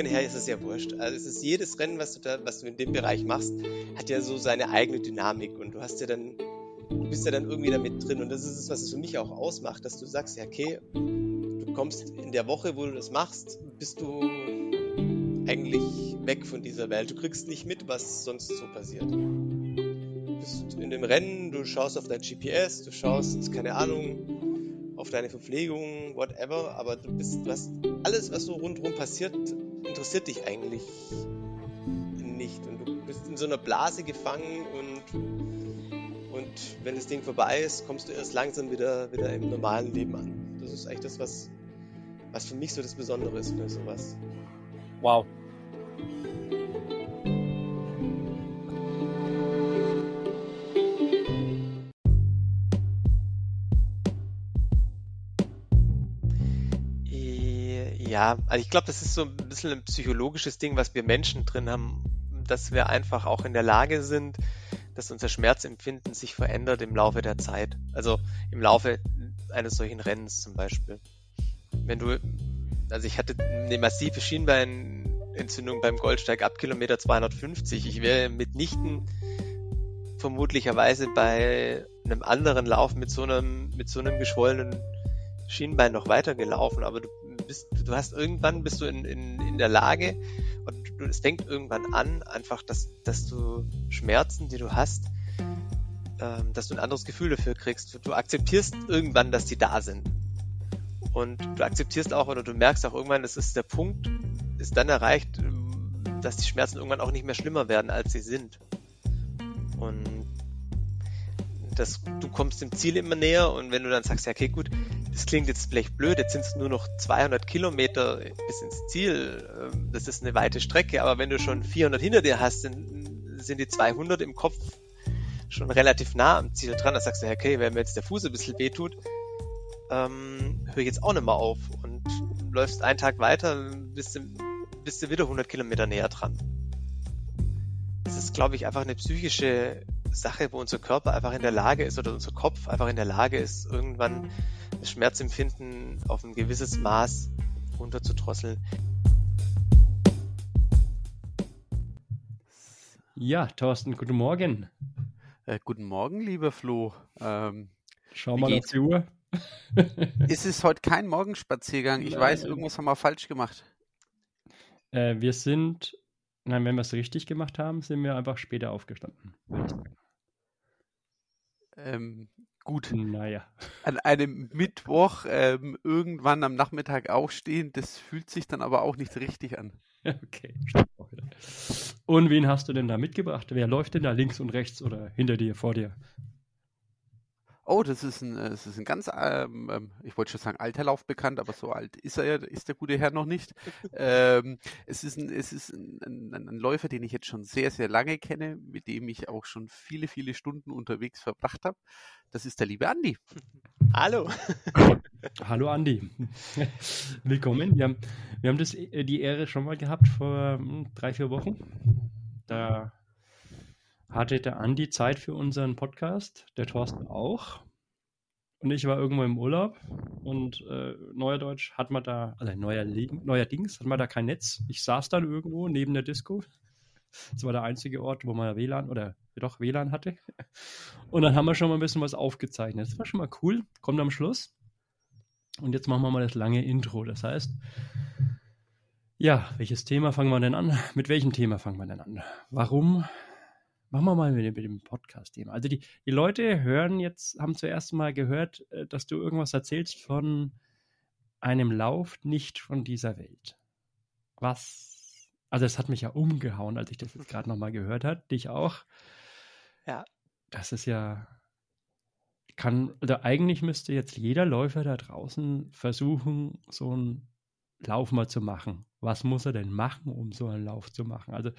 Bedingungen her ist es ja wurscht. Also es ist jedes Rennen, was du da, was du in dem Bereich machst, hat ja so seine eigene Dynamik und du hast ja dann, du bist ja dann irgendwie damit drin und das ist es, was es für mich auch ausmacht, dass du sagst, ja okay, du kommst in der Woche, wo du das machst, bist du eigentlich weg von dieser Welt. Du kriegst nicht mit, was sonst so passiert. Du bist in dem Rennen, du schaust auf dein GPS, du schaust, keine Ahnung, auf deine Verpflegung, whatever, aber du bist, hast alles, was so rundherum passiert, interessiert dich eigentlich nicht. Und du bist in so einer Blase gefangen und, und wenn das Ding vorbei ist, kommst du erst langsam wieder, wieder im normalen Leben an. Das ist eigentlich das, was, was für mich so das Besondere ist für sowas. Wow. Ja, also ich glaube, das ist so ein bisschen ein psychologisches Ding, was wir Menschen drin haben, dass wir einfach auch in der Lage sind, dass unser Schmerzempfinden sich verändert im Laufe der Zeit. Also im Laufe eines solchen Rennens zum Beispiel. Wenn du, also ich hatte eine massive Schienbeinentzündung beim Goldsteig ab Kilometer 250. Ich wäre mitnichten vermutlicherweise bei einem anderen Lauf mit so einem, mit so einem geschwollenen Schienbein noch weitergelaufen, aber du bist, du hast irgendwann bist du in, in, in der Lage und du, es fängt irgendwann an, einfach, dass, dass du Schmerzen, die du hast, ähm, dass du ein anderes Gefühl dafür kriegst. Du akzeptierst irgendwann, dass die da sind. Und du akzeptierst auch oder du merkst auch irgendwann, das ist der Punkt, ist dann erreicht, dass die Schmerzen irgendwann auch nicht mehr schlimmer werden, als sie sind. Und das, du kommst dem Ziel immer näher und wenn du dann sagst, ja, okay, gut, das klingt jetzt vielleicht blöd, jetzt sind es nur noch 200 Kilometer bis ins Ziel, ähm, das ist eine weite Strecke, aber wenn du schon 400 hinter dir hast, dann sind die 200 im Kopf schon relativ nah am Ziel dran, dann sagst du, okay, wenn mir jetzt der Fuß ein bisschen wehtut, ähm, höre ich jetzt auch nicht mehr auf und läufst einen Tag weiter, bist du, bist du wieder 100 Kilometer näher dran. Das ist, glaube ich, einfach eine psychische Sache, wo unser Körper einfach in der Lage ist oder unser Kopf einfach in der Lage ist, irgendwann Schmerzempfinden auf ein gewisses Maß runterzudrosseln. Ja, Thorsten, guten Morgen. Äh, guten Morgen, lieber Flo. Ähm, Schau mal auf die Uhr. ist es heute kein Morgenspaziergang? Ich Nein. weiß, irgendwas haben wir falsch gemacht. Äh, wir sind, nein, wenn wir es richtig gemacht haben, sind wir einfach später aufgestanden. Ähm, gut. Naja. An einem Mittwoch ähm, irgendwann am Nachmittag aufstehen, das fühlt sich dann aber auch nicht richtig an. Okay, Und wen hast du denn da mitgebracht? Wer läuft denn da links und rechts oder hinter dir, vor dir? Oh, das ist ein, das ist ein ganz, ähm, ähm, ich wollte schon sagen, alter Lauf bekannt, aber so alt ist er ja, ist der gute Herr noch nicht. ähm, es ist, ein, es ist ein, ein, ein, Läufer, den ich jetzt schon sehr, sehr lange kenne, mit dem ich auch schon viele, viele Stunden unterwegs verbracht habe. Das ist der liebe Andi. Hallo. Hallo Andi. Willkommen. Wir haben, wir haben das, äh, die Ehre schon mal gehabt vor hm, drei, vier Wochen. Da hatte der Andi Zeit für unseren Podcast, der Thorsten auch. Und ich war irgendwo im Urlaub und äh, Neuerdeutsch hat man da, also neuer, neuerdings hat man da kein Netz. Ich saß dann irgendwo neben der Disco. Das war der einzige Ort, wo man WLAN oder doch WLAN hatte. Und dann haben wir schon mal ein bisschen was aufgezeichnet. Das war schon mal cool. Kommt am Schluss. Und jetzt machen wir mal das lange Intro. Das heißt, ja, welches Thema fangen wir denn an? Mit welchem Thema fangen wir denn an? Warum Machen wir mal mit, mit dem Podcast-Thema. Also die, die Leute hören jetzt, haben zuerst mal gehört, äh, dass du irgendwas erzählst von einem Lauf nicht von dieser Welt. Was? Also es hat mich ja umgehauen, als ich das jetzt gerade nochmal gehört habe. Dich auch. Ja. Das ist ja kann, oder eigentlich müsste jetzt jeder Läufer da draußen versuchen, so einen Lauf mal zu machen. Was muss er denn machen, um so einen Lauf zu machen? Also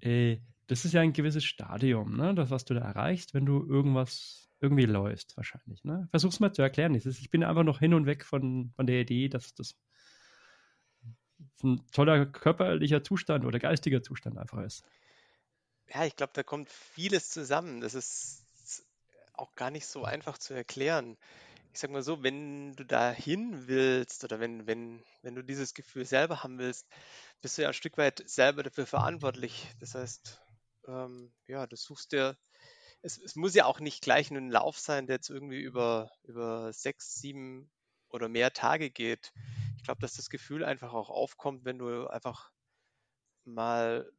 äh, das ist ja ein gewisses Stadium, ne? Das, was du da erreichst, wenn du irgendwas irgendwie läufst, wahrscheinlich. Ne? Versuch's mal zu erklären. Ich bin einfach noch hin und weg von, von der Idee, dass das ein toller körperlicher Zustand oder geistiger Zustand einfach ist. Ja, ich glaube, da kommt vieles zusammen. Das ist auch gar nicht so einfach zu erklären. ich sag mal so, wenn du da hin willst oder wenn, wenn, wenn du dieses Gefühl selber haben willst, bist du ja ein Stück weit selber dafür verantwortlich. Das heißt, ähm, ja, du suchst dir, es, es muss ja auch nicht gleich ein Lauf sein, der jetzt irgendwie über, über sechs, sieben oder mehr Tage geht. Ich glaube, dass das Gefühl einfach auch aufkommt, wenn du einfach mal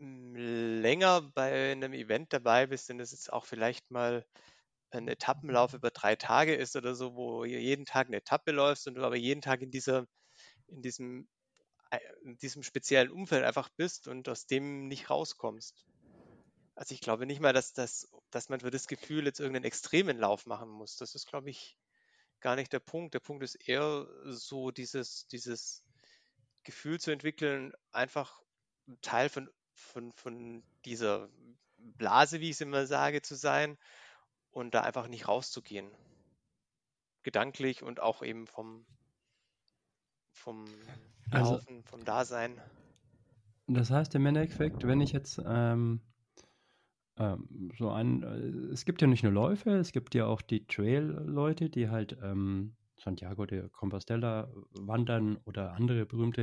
länger bei einem Event dabei bist, denn es ist auch vielleicht mal ein Etappenlauf über drei Tage ist oder so, wo jeden Tag eine Etappe läufst und du aber jeden Tag in dieser, in diesem, in diesem speziellen Umfeld einfach bist und aus dem nicht rauskommst. Also ich glaube nicht mal, dass, das, dass man für das Gefühl jetzt irgendeinen extremen Lauf machen muss. Das ist, glaube ich, gar nicht der Punkt. Der Punkt ist eher so dieses, dieses Gefühl zu entwickeln, einfach Teil von, von, von dieser Blase, wie ich es immer sage, zu sein und da einfach nicht rauszugehen. Gedanklich und auch eben vom, vom also Laufen, also, vom Dasein. Das heißt im Endeffekt, wenn ich jetzt ähm, ähm, so ein, äh, es gibt ja nicht nur Läufe, es gibt ja auch die Trail-Leute, die halt ähm, Santiago de Compostela wandern oder andere berühmte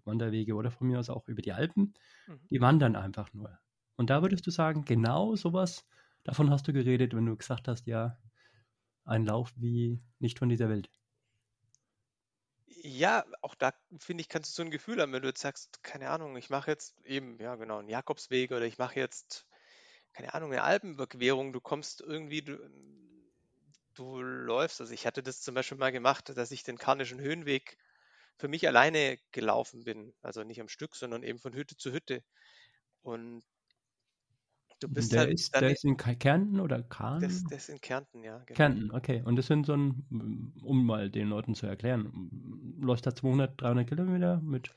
äh, Wanderwege oder von mir aus auch über die Alpen. Mhm. Die wandern einfach nur. Und da würdest du sagen, genau sowas Davon hast du geredet, wenn du gesagt hast, ja, ein Lauf wie nicht von dieser Welt. Ja, auch da finde ich, kannst du so ein Gefühl haben, wenn du jetzt sagst, keine Ahnung, ich mache jetzt eben, ja genau, einen Jakobsweg oder ich mache jetzt, keine Ahnung, eine Alpenüberquerung, du kommst irgendwie, du, du läufst, also ich hatte das zum Beispiel mal gemacht, dass ich den Karnischen Höhenweg für mich alleine gelaufen bin, also nicht am Stück, sondern eben von Hütte zu Hütte. Und Du bist der halt ist, der ist in Kärnten oder Kahn? Das, das ist in Kärnten, ja. Genau. Kärnten, okay. Und das sind so ein, um mal den Leuten zu erklären, läuft da 200, 300 Kilometer mit?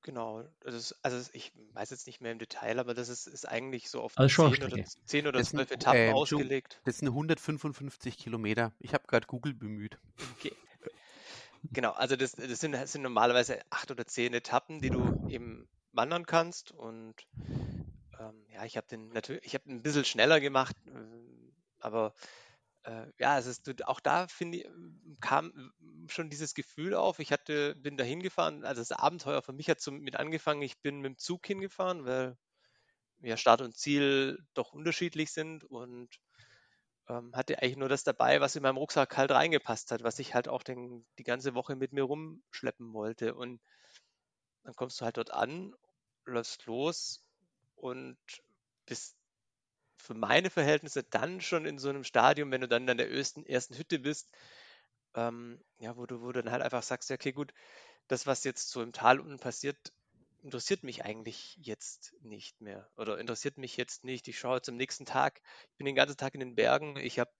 Genau. Ist, also ich weiß jetzt nicht mehr im Detail, aber das ist, ist eigentlich so auf also 10, oder, 10 oder 12 Etappen äh, ausgelegt. Das sind 155 Kilometer. Ich habe gerade Google bemüht. Okay. Genau, also das, das, sind, das sind normalerweise acht oder zehn Etappen, die du eben wandern kannst und ähm, ja, ich habe den natürlich, ich habe ein bisschen schneller gemacht, äh, aber äh, ja, es ist auch da finde ich, kam schon dieses Gefühl auf. Ich hatte, bin da hingefahren, also das Abenteuer für mich hat so mit angefangen. Ich bin mit dem Zug hingefahren, weil ja Start und Ziel doch unterschiedlich sind und ähm, hatte eigentlich nur das dabei, was in meinem Rucksack halt reingepasst hat, was ich halt auch den, die ganze Woche mit mir rumschleppen wollte. Und dann kommst du halt dort an, läufst los und bist für meine Verhältnisse dann schon in so einem Stadium, wenn du dann in der ersten, ersten Hütte bist, ähm, ja, wo du, wo du dann halt einfach sagst, ja, okay, gut, das, was jetzt so im Tal unten passiert, interessiert mich eigentlich jetzt nicht mehr oder interessiert mich jetzt nicht. Ich schaue jetzt am nächsten Tag, ich bin den ganzen Tag in den Bergen, ich habe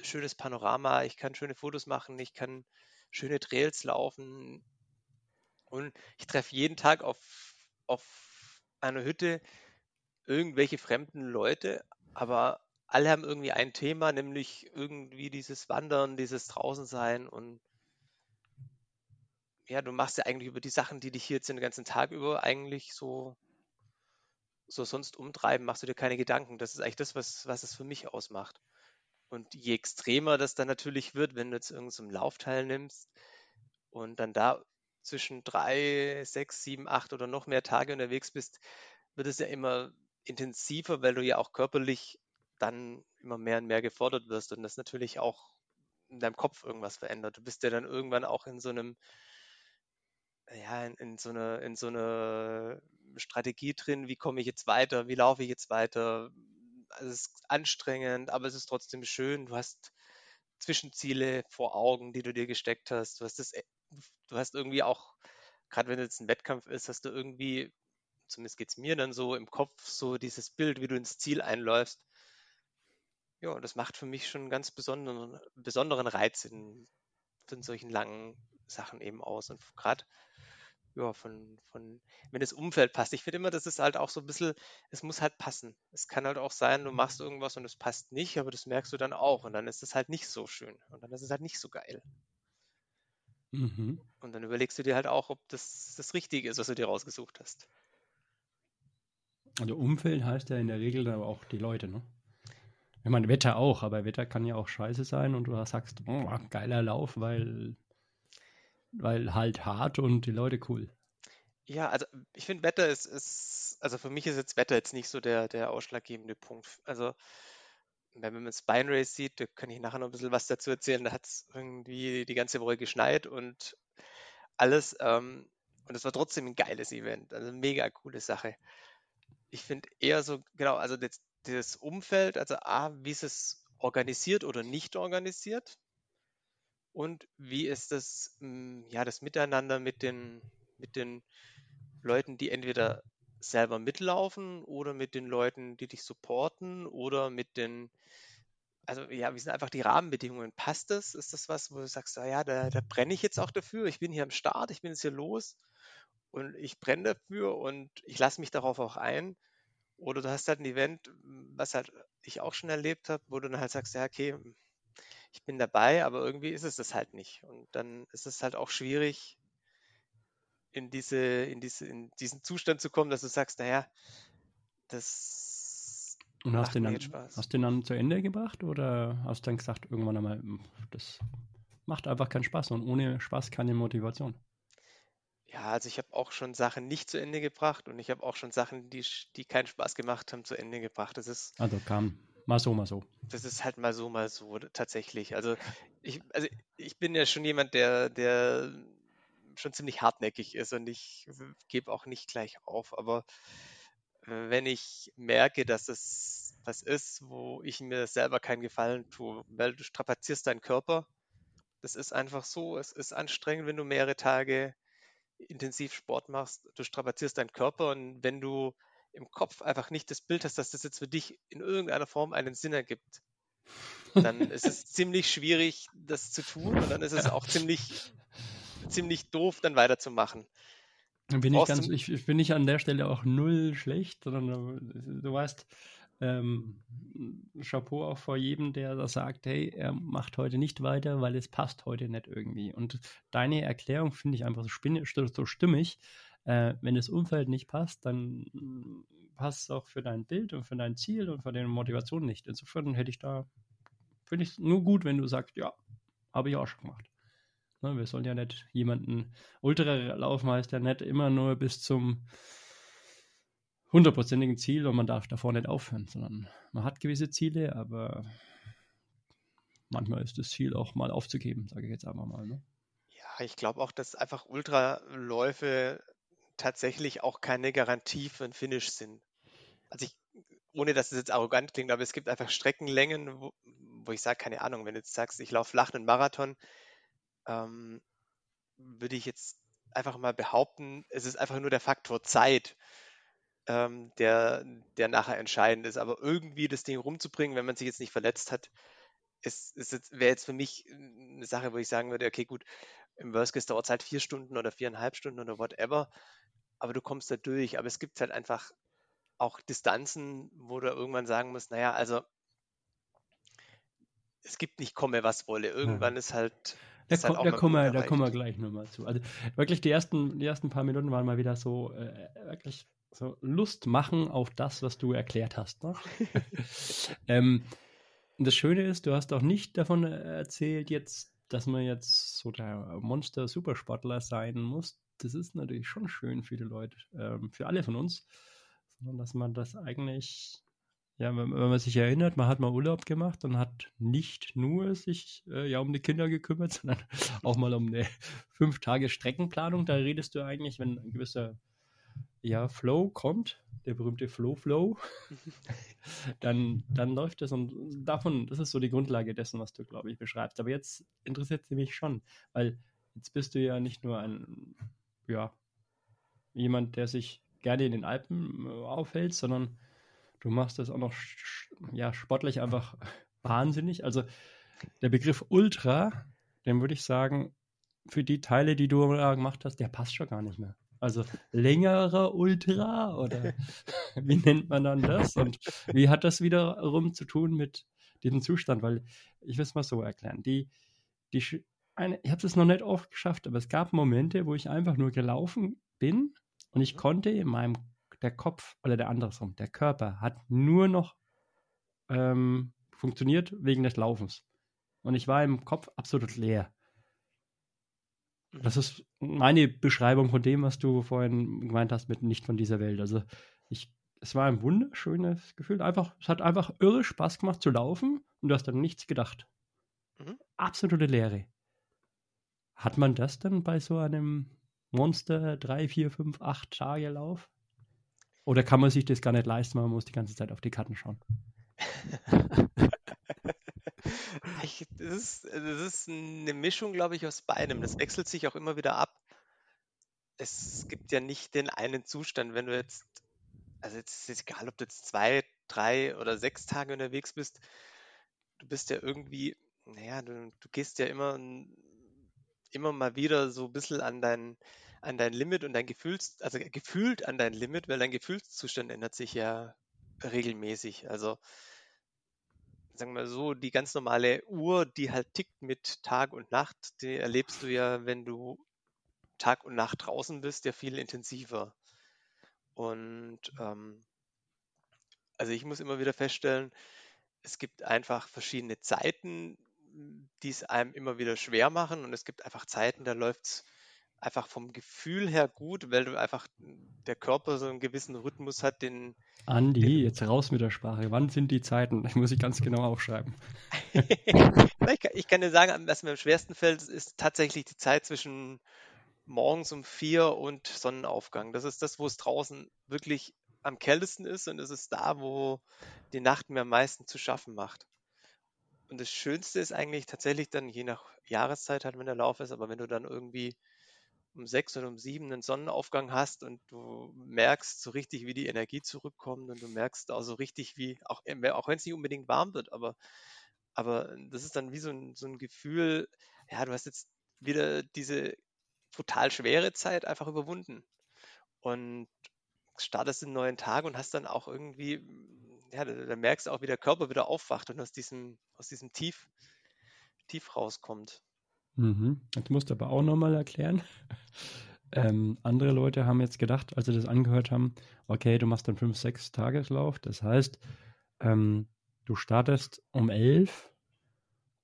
schönes Panorama, ich kann schöne Fotos machen, ich kann schöne Trails laufen und ich treffe jeden Tag auf, auf einer Hütte irgendwelche fremden Leute, aber alle haben irgendwie ein Thema, nämlich irgendwie dieses Wandern, dieses Draußensein und ja, du machst ja eigentlich über die Sachen, die dich hier jetzt den ganzen Tag über eigentlich so, so sonst umtreiben, machst du dir keine Gedanken. Das ist eigentlich das, was, was es für mich ausmacht. Und je extremer das dann natürlich wird, wenn du jetzt irgendeinem so Lauf teilnimmst und dann da zwischen drei, sechs, sieben, acht oder noch mehr Tage unterwegs bist, wird es ja immer intensiver, weil du ja auch körperlich dann immer mehr und mehr gefordert wirst und das natürlich auch in deinem Kopf irgendwas verändert. Du bist ja dann irgendwann auch in so einem, ja, in, in so einer, in so einer Strategie drin, wie komme ich jetzt weiter, wie laufe ich jetzt weiter. Also es ist anstrengend, aber es ist trotzdem schön. Du hast Zwischenziele vor Augen, die du dir gesteckt hast. Du hast das du hast irgendwie auch, gerade wenn es ein Wettkampf ist, hast du irgendwie, zumindest geht es mir dann so im Kopf, so dieses Bild, wie du ins Ziel einläufst. Ja, das macht für mich schon einen ganz besonderen, besonderen Reiz in, in solchen langen Sachen eben aus. Und gerade ja, von, von, wenn das Umfeld passt. Ich finde immer, das ist halt auch so ein bisschen, es muss halt passen. Es kann halt auch sein, du machst irgendwas und es passt nicht, aber das merkst du dann auch und dann ist es halt nicht so schön und dann ist es halt nicht so geil. Mhm. Und dann überlegst du dir halt auch, ob das das Richtige ist, was du dir rausgesucht hast. Also Umfeld heißt ja in der Regel aber auch die Leute, ne? Ich meine, Wetter auch, aber Wetter kann ja auch scheiße sein und du sagst, oh, geiler Lauf, weil, weil halt hart und die Leute cool. Ja, also ich finde Wetter ist, ist, also für mich ist jetzt Wetter jetzt nicht so der, der ausschlaggebende Punkt. Also wenn man Spine Race sieht, da kann ich nachher noch ein bisschen was dazu erzählen, da hat es irgendwie die ganze Woche geschneit und alles. Ähm, und es war trotzdem ein geiles Event, also mega coole Sache. Ich finde eher so, genau, also das, das Umfeld, also A, wie ist es organisiert oder nicht organisiert und wie ist das, hm, ja, das Miteinander mit den, mit den Leuten, die entweder selber mitlaufen oder mit den Leuten, die dich supporten oder mit den, also ja, wie sind einfach die Rahmenbedingungen? Passt das? Ist das was, wo du sagst, ah ja, da, da brenne ich jetzt auch dafür, ich bin hier am Start, ich bin jetzt hier los und ich brenne dafür und ich lasse mich darauf auch ein. Oder du hast halt ein Event, was halt ich auch schon erlebt habe, wo du dann halt sagst, ja, okay, ich bin dabei, aber irgendwie ist es das halt nicht. Und dann ist es halt auch schwierig, in diese, in diese, in diesen Zustand zu kommen, dass du sagst, naja, das und hast den, dann, Spaß. hast du den dann zu Ende gebracht oder hast du dann gesagt, irgendwann einmal, das macht einfach keinen Spaß und ohne Spaß keine Motivation? Ja, also ich habe auch schon Sachen nicht zu Ende gebracht und ich habe auch schon Sachen, die, die keinen Spaß gemacht haben, zu Ende gebracht. Das ist. Also kam mal so, mal so. Das ist halt mal so, mal so, tatsächlich. Also ich, also ich bin ja schon jemand, der, der schon ziemlich hartnäckig ist und ich gebe auch nicht gleich auf. Aber äh, wenn ich merke, dass es was ist, wo ich mir selber keinen Gefallen tue, weil du strapazierst deinen Körper, das ist einfach so, es ist anstrengend, wenn du mehrere Tage intensiv Sport machst, du strapazierst deinen Körper und wenn du im Kopf einfach nicht das Bild hast, dass das jetzt für dich in irgendeiner Form einen Sinn ergibt, dann ist es ziemlich schwierig, das zu tun und dann ist es auch ziemlich ziemlich doof, dann weiterzumachen. Bin ich, ganz, ich, ich, bin nicht an der Stelle auch null schlecht, sondern du, weißt, ähm, Chapeau auch vor jedem, der da sagt, hey, er macht heute nicht weiter, weil es passt heute nicht irgendwie. Und deine Erklärung finde ich einfach so, so stimmig. Äh, wenn das Umfeld nicht passt, dann passt es auch für dein Bild und für dein Ziel und für deine Motivation nicht. Insofern hätte ich da, finde ich es nur gut, wenn du sagst, ja, habe ich auch schon gemacht. Ne, wir sollen ja nicht jemanden, ja nicht immer nur bis zum hundertprozentigen Ziel und man darf davor nicht aufhören, sondern man hat gewisse Ziele, aber manchmal ist das Ziel auch mal aufzugeben, sage ich jetzt einfach mal. Ne? Ja, ich glaube auch, dass einfach Ultraläufe tatsächlich auch keine Garantie für ein Finish sind. Also ich, ohne dass es jetzt arrogant klingt, aber es gibt einfach Streckenlängen, wo, wo ich sage, keine Ahnung, wenn du jetzt sagst, ich laufe flach einen Marathon, ähm, würde ich jetzt einfach mal behaupten, es ist einfach nur der Faktor Zeit, ähm, der, der nachher entscheidend ist. Aber irgendwie das Ding rumzubringen, wenn man sich jetzt nicht verletzt hat, ist, ist wäre jetzt für mich eine Sache, wo ich sagen würde, okay, gut, im Worst Case dauert es halt vier Stunden oder viereinhalb Stunden oder whatever, aber du kommst da durch. Aber es gibt halt einfach auch Distanzen, wo du irgendwann sagen musst, naja, also es gibt nicht komme, was wolle. Irgendwann ja. ist halt da, ko da, kommen wir, da kommen wir gleich nochmal zu. Also wirklich die ersten, die ersten paar Minuten waren mal wieder so äh, wirklich so Lust machen auf das, was du erklärt hast. Ne? ähm, das Schöne ist, du hast auch nicht davon erzählt jetzt, dass man jetzt so der Monster-Supersportler sein muss. Das ist natürlich schon schön für die Leute, ähm, für alle von uns, sondern dass man das eigentlich ja, wenn, wenn, man sich erinnert, man hat mal Urlaub gemacht und hat nicht nur sich äh, ja um die Kinder gekümmert, sondern auch mal um eine fünf Tage Streckenplanung. Da redest du eigentlich, wenn ein gewisser ja, Flow kommt, der berühmte Flow Flow, dann, dann läuft das und davon, das ist so die Grundlage dessen, was du, glaube ich, beschreibst. Aber jetzt interessiert es mich schon, weil jetzt bist du ja nicht nur ein, ja, jemand, der sich gerne in den Alpen äh, aufhält, sondern du machst das auch noch ja, sportlich einfach wahnsinnig. Also der Begriff Ultra, den würde ich sagen, für die Teile, die du gemacht hast, der passt schon gar nicht mehr. Also längerer Ultra oder wie nennt man dann das? Und wie hat das wiederum zu tun mit diesem Zustand? Weil ich will es mal so erklären. Die, die, eine, ich habe es noch nicht oft geschafft, aber es gab Momente, wo ich einfach nur gelaufen bin und ich konnte in meinem der Kopf oder der andersrum, der Körper hat nur noch ähm, funktioniert wegen des Laufens. Und ich war im Kopf absolut leer. Das ist meine Beschreibung von dem, was du vorhin gemeint hast mit nicht von dieser Welt. Also ich, es war ein wunderschönes Gefühl. Einfach, es hat einfach irre Spaß gemacht zu laufen und du hast dann nichts gedacht. Mhm. Absolute Leere. Hat man das dann bei so einem Monster 3, 4, 5, 8 Tage Lauf? Oder kann man sich das gar nicht leisten, man muss die ganze Zeit auf die Karten schauen? Ich, das, ist, das ist eine Mischung, glaube ich, aus beidem. Das wechselt sich auch immer wieder ab. Es gibt ja nicht den einen Zustand, wenn du jetzt, also jetzt ist es egal, ob du jetzt zwei, drei oder sechs Tage unterwegs bist, du bist ja irgendwie, naja, du, du gehst ja immer, immer mal wieder so ein bisschen an dein, an dein Limit und dein Gefühls, also gefühlt an dein Limit, weil dein Gefühlszustand ändert sich ja regelmäßig. Also sagen wir so, die ganz normale Uhr, die halt tickt mit Tag und Nacht, die erlebst du ja, wenn du Tag und Nacht draußen bist, ja viel intensiver. Und ähm, also ich muss immer wieder feststellen, es gibt einfach verschiedene Zeiten, die es einem immer wieder schwer machen und es gibt einfach Zeiten, da läuft es einfach vom Gefühl her gut, weil du einfach der Körper so einen gewissen Rhythmus hat, den. Andi, den, jetzt raus mit der Sprache. Wann sind die Zeiten? Ich muss ich ganz genau aufschreiben. ich, kann, ich, kann, dir sagen, was mir am schwersten fällt, ist tatsächlich die Zeit zwischen morgens um vier und Sonnenaufgang. Das ist das, wo es draußen wirklich am kältesten ist und es ist da, wo die Nacht mir am meisten zu schaffen macht. Und das Schönste ist eigentlich tatsächlich dann, je nach Jahreszeit halt, wenn der Lauf ist, aber wenn du dann irgendwie um sechs oder um sieben einen Sonnenaufgang hast und du merkst so richtig, wie die Energie zurückkommt und du merkst auch so richtig, wie, auch, äh, auch wenn es nicht unbedingt warm wird, aber, aber das ist dann wie so ein, so ein Gefühl, ja, du hast jetzt wieder diese total schwere Zeit einfach überwunden und startest einen neuen Tag und hast dann auch irgendwie, ja, da, da merkst du auch, wie der Körper wieder aufwacht und aus diesem, aus diesem Tief, Tief rauskommt. Mhm. Jetzt musst du aber auch nochmal erklären. Ähm, andere Leute haben jetzt gedacht, als sie das angehört haben, okay, du machst dann 5, 6 Tageslauf. Das heißt, ähm, du startest um 11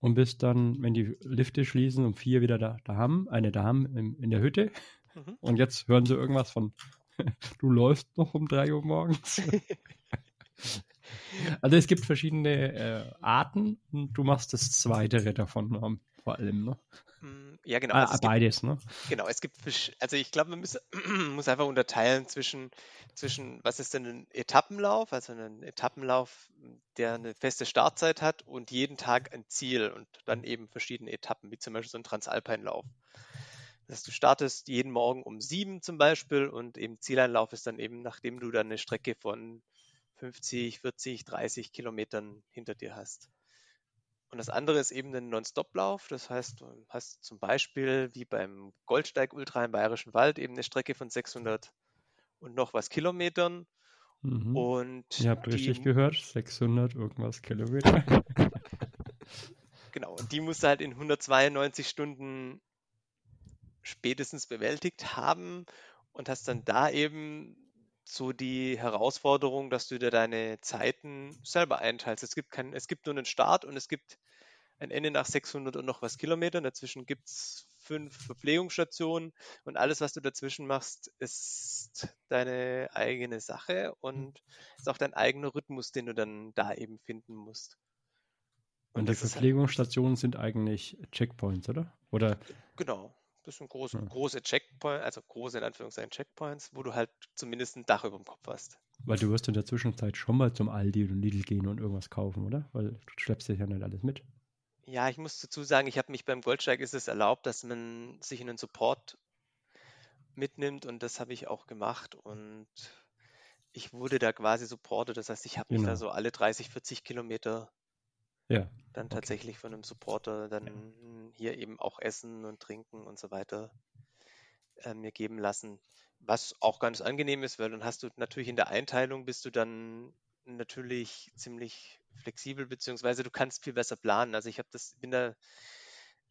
und bist dann, wenn die Lifte schließen, um 4 wieder da, da haben, eine da haben in, in der Hütte. Mhm. Und jetzt hören sie irgendwas von, du läufst noch um 3 Uhr morgens. also es gibt verschiedene äh, Arten und du machst das zweite davon vor allem. Ne? Hm, ja, genau. Ah, also beides, gibt, ne? Genau, es gibt, also ich glaube, man muss, muss einfach unterteilen zwischen, zwischen, was ist denn ein Etappenlauf, also ein Etappenlauf, der eine feste Startzeit hat und jeden Tag ein Ziel und dann eben verschiedene Etappen, wie zum Beispiel so ein Transalpinlauf. Das heißt, du startest jeden Morgen um sieben zum Beispiel und eben Zieleinlauf ist dann eben, nachdem du dann eine Strecke von 50, 40, 30 Kilometern hinter dir hast. Und das andere ist eben ein Non-Stop-Lauf. Das heißt, du hast zum Beispiel wie beim Goldsteig Ultra im Bayerischen Wald eben eine Strecke von 600 und noch was Kilometern. Mhm. Und Ihr habt die, richtig gehört, 600 irgendwas Kilometer. genau, und die musst du halt in 192 Stunden spätestens bewältigt haben und hast dann da eben so die Herausforderung, dass du dir deine Zeiten selber einteilst. Es gibt, kein, es gibt nur einen Start und es gibt ein Ende nach 600 und noch was Kilometern. Dazwischen gibt es fünf Verpflegungsstationen und alles, was du dazwischen machst, ist deine eigene Sache und ist auch dein eigener Rhythmus, den du dann da eben finden musst. Und, und die halt Verpflegungsstationen halt, sind eigentlich Checkpoints, oder? Oder? Genau. Das sind große, ja. große Checkpoints, also große in Anführungszeichen Checkpoints, wo du halt zumindest ein Dach über dem Kopf hast. Weil du wirst in der Zwischenzeit schon mal zum Aldi oder Lidl gehen und irgendwas kaufen, oder? Weil du schleppst dich ja nicht alles mit. Ja, ich muss dazu sagen, ich habe mich beim Goldsteig ist es erlaubt, dass man sich in einen Support mitnimmt und das habe ich auch gemacht und ich wurde da quasi supportet. Das heißt, ich habe mich genau. da so alle 30, 40 Kilometer ja. Dann okay. tatsächlich von einem Supporter dann ja. hier eben auch Essen und Trinken und so weiter äh, mir geben lassen. Was auch ganz angenehm ist, weil dann hast du natürlich in der Einteilung bist du dann natürlich ziemlich flexibel, beziehungsweise du kannst viel besser planen. Also ich habe das, bin da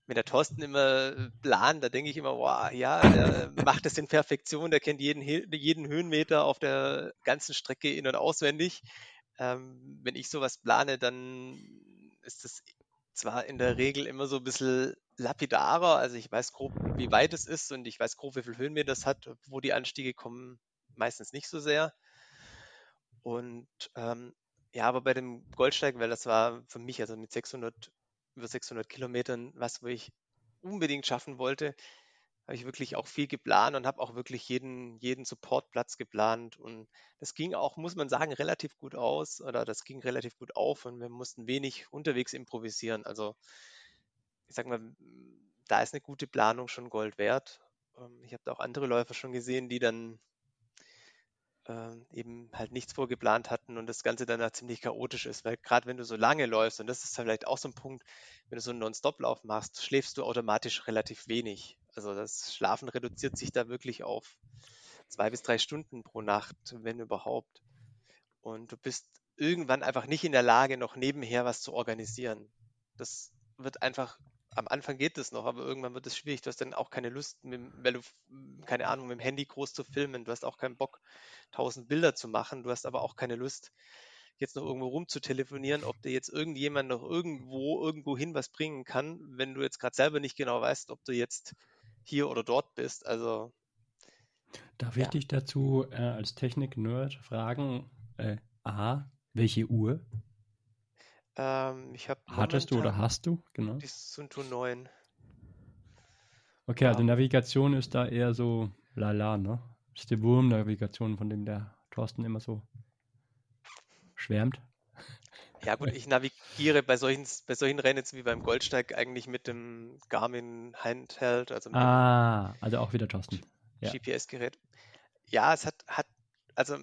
mit der Thorsten immer planen, da denke ich immer, wow, ja, der macht das in Perfektion, der kennt jeden, jeden Höhenmeter auf der ganzen Strecke in- und auswendig. Ähm, wenn ich sowas plane, dann ist es zwar in der Regel immer so ein bisschen lapidarer, also ich weiß grob, wie weit es ist und ich weiß grob, wie viel Höhenmeter das hat, wo die Anstiege kommen, meistens nicht so sehr. Und ähm, ja, aber bei dem Goldsteig, weil das war für mich, also mit 600, über 600 Kilometern, was, wo ich unbedingt schaffen wollte, habe ich wirklich auch viel geplant und habe auch wirklich jeden, jeden Supportplatz geplant. Und das ging auch, muss man sagen, relativ gut aus oder das ging relativ gut auf und wir mussten wenig unterwegs improvisieren. Also ich sag mal, da ist eine gute Planung schon Gold wert. Ähm, ich habe da auch andere Läufer schon gesehen, die dann äh, eben halt nichts vorgeplant hatten und das Ganze dann da ziemlich chaotisch ist, weil gerade wenn du so lange läufst, und das ist vielleicht auch so ein Punkt, wenn du so einen Non-Stop-Lauf machst, schläfst du automatisch relativ wenig. Also das Schlafen reduziert sich da wirklich auf zwei bis drei Stunden pro Nacht, wenn überhaupt. Und du bist irgendwann einfach nicht in der Lage, noch nebenher was zu organisieren. Das wird einfach, am Anfang geht es noch, aber irgendwann wird es schwierig. Du hast dann auch keine Lust, mit, weil du, keine Ahnung, mit dem Handy groß zu filmen. Du hast auch keinen Bock, tausend Bilder zu machen. Du hast aber auch keine Lust, jetzt noch irgendwo rumzutelefonieren, ob dir jetzt irgendjemand noch irgendwo, irgendwo hin was bringen kann, wenn du jetzt gerade selber nicht genau weißt, ob du jetzt hier oder dort bist. Also. Darf ich ja. dich dazu äh, als Technik-Nerd fragen? Äh, A, welche Uhr? Ähm, ich Hattest du oder hast du? Genau. Die Sunto 9. Okay, ja. also Navigation ist da eher so lala, ne? Das ist die Wurm-Navigation, von dem der Thorsten immer so schwärmt. Ja gut, ich navigiere bei solchen, bei solchen Rennen jetzt wie beim Goldsteig eigentlich mit dem Garmin Handheld, also ah, also auch wieder Thorsten. Ja. GPS-Gerät. Ja, es hat, hat also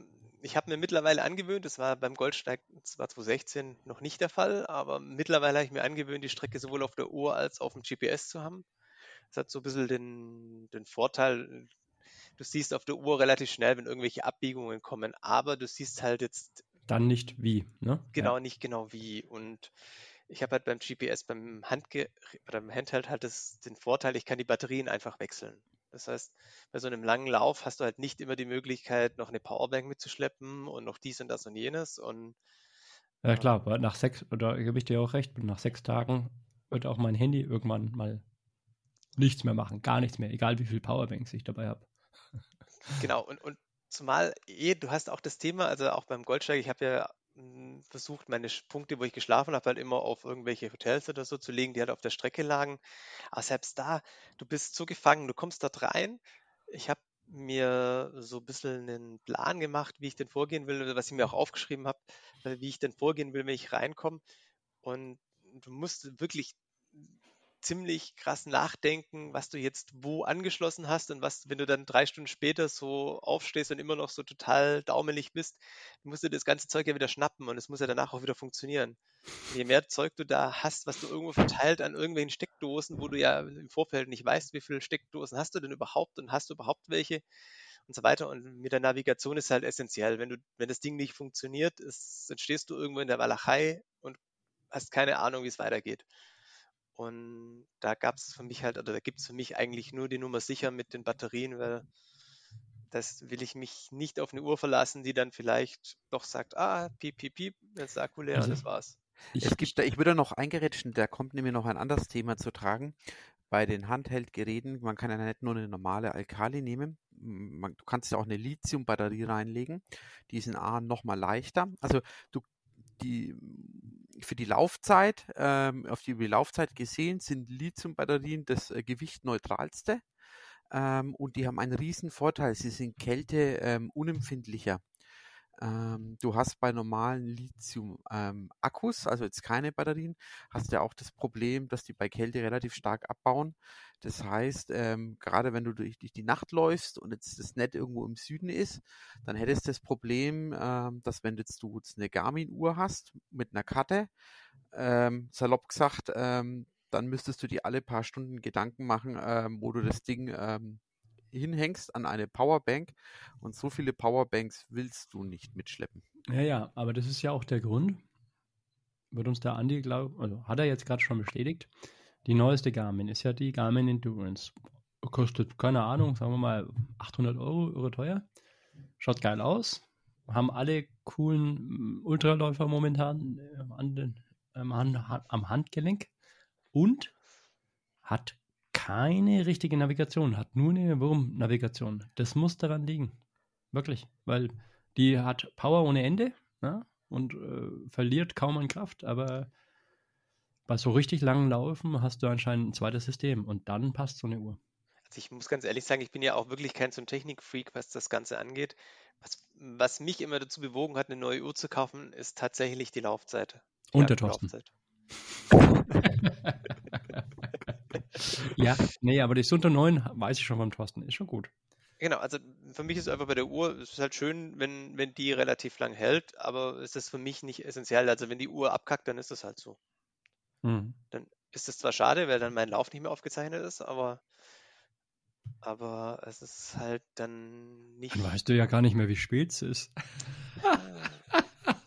ich habe mir mittlerweile angewöhnt, das war beim Goldsteig, das war 2016 noch nicht der Fall, aber mittlerweile habe ich mir angewöhnt, die Strecke sowohl auf der Uhr als auch auf dem GPS zu haben. Das hat so ein bisschen den, den Vorteil, du siehst auf der Uhr relativ schnell, wenn irgendwelche Abbiegungen kommen, aber du siehst halt jetzt dann nicht wie, ne? Genau, ja. nicht genau wie. Und ich habe halt beim GPS, beim, Handge oder beim Handheld halt das, den Vorteil, ich kann die Batterien einfach wechseln. Das heißt, bei so einem langen Lauf hast du halt nicht immer die Möglichkeit, noch eine Powerbank mitzuschleppen und noch dies und das und jenes. Und, ja klar, aber nach sechs, oder gebe ich dir auch recht, nach sechs Tagen wird auch mein Handy irgendwann mal nichts mehr machen, gar nichts mehr, egal wie viel Powerbanks ich dabei habe. Genau, und, und Zumal eh, du hast auch das Thema, also auch beim Goldsteig, ich habe ja hm, versucht, meine Punkte, wo ich geschlafen habe, halt immer auf irgendwelche Hotels oder so zu legen, die halt auf der Strecke lagen. Aber selbst da, du bist so gefangen, du kommst dort rein. Ich habe mir so ein bisschen einen Plan gemacht, wie ich denn vorgehen will, oder was ich mir auch aufgeschrieben habe, äh, wie ich denn vorgehen will, wenn ich reinkomme. Und du musst wirklich ziemlich krass nachdenken, was du jetzt wo angeschlossen hast und was, wenn du dann drei Stunden später so aufstehst und immer noch so total daumelig bist, musst du das ganze Zeug ja wieder schnappen und es muss ja danach auch wieder funktionieren. Je mehr Zeug du da hast, was du irgendwo verteilt an irgendwelchen Steckdosen, wo du ja im Vorfeld nicht weißt, wie viele Steckdosen hast du denn überhaupt und hast du überhaupt welche und so weiter. Und mit der Navigation ist halt essentiell. Wenn du, wenn das Ding nicht funktioniert, ist, dann stehst du irgendwo in der Walachei und hast keine Ahnung, wie es weitergeht. Und da gab es für mich halt, oder da gibt es für mich eigentlich nur die Nummer sicher mit den Batterien, weil das will ich mich nicht auf eine Uhr verlassen, die dann vielleicht doch sagt, ah, piep, piep, piep, jetzt Akku leer, also, das war's. Ich, es gibt da, ich würde noch eingerätschen, da kommt nämlich noch ein anderes Thema zu tragen. Bei den Handheld-Geräten, man kann ja nicht nur eine normale Alkali nehmen, man, du kannst ja auch eine Lithium-Batterie reinlegen. Die sind A nochmal leichter. Also du die für die Laufzeit, ähm, auf die Laufzeit gesehen, sind Lithium-Batterien das äh, gewichtneutralste ähm, und die haben einen riesen Vorteil. Sie sind Kälte ähm. Ähm, du hast bei normalen Lithium-Akkus, ähm, also jetzt keine Batterien, hast ja auch das Problem, dass die bei Kälte relativ stark abbauen. Das heißt, ähm, gerade wenn du durch, durch, die Nacht läufst und jetzt das Netz irgendwo im Süden ist, dann hättest du das Problem, ähm, dass wenn jetzt du jetzt eine Garmin-Uhr hast mit einer Karte, ähm, salopp gesagt, ähm, dann müsstest du dir alle paar Stunden Gedanken machen, wo du das Ding hinhängst an eine Powerbank und so viele Powerbanks willst du nicht mitschleppen. Ja, ja, aber das ist ja auch der Grund, wird uns der Andi, glaub, also hat er jetzt gerade schon bestätigt, die neueste Garmin ist ja die Garmin Endurance. Kostet, keine Ahnung, sagen wir mal 800 Euro, irre teuer. Schaut geil aus. Haben alle coolen mm, Ultraläufer momentan äh, an den, ähm, am Handgelenk und hat keine richtige Navigation, hat nur eine Wurmnavigation. Das muss daran liegen. Wirklich. Weil die hat Power ohne Ende ne? und äh, verliert kaum an Kraft, aber bei so richtig langen Laufen hast du anscheinend ein zweites System und dann passt so eine Uhr. Also ich muss ganz ehrlich sagen, ich bin ja auch wirklich kein so ein Technikfreak, was das Ganze angeht. Was, was mich immer dazu bewogen hat, eine neue Uhr zu kaufen, ist tatsächlich die Laufzeit. Die und der Thorsten. ja, nee, aber das unter 9 weiß ich schon beim Thorsten, ist schon gut. Genau, also für mich ist einfach bei der Uhr, es ist halt schön, wenn, wenn die relativ lang hält, aber es ist für mich nicht essentiell. Also wenn die Uhr abkackt, dann ist das halt so. Mhm. Dann ist es zwar schade, weil dann mein Lauf nicht mehr aufgezeichnet ist, aber, aber es ist halt dann nicht. Dann weißt du ja gar nicht mehr, wie spät es ist.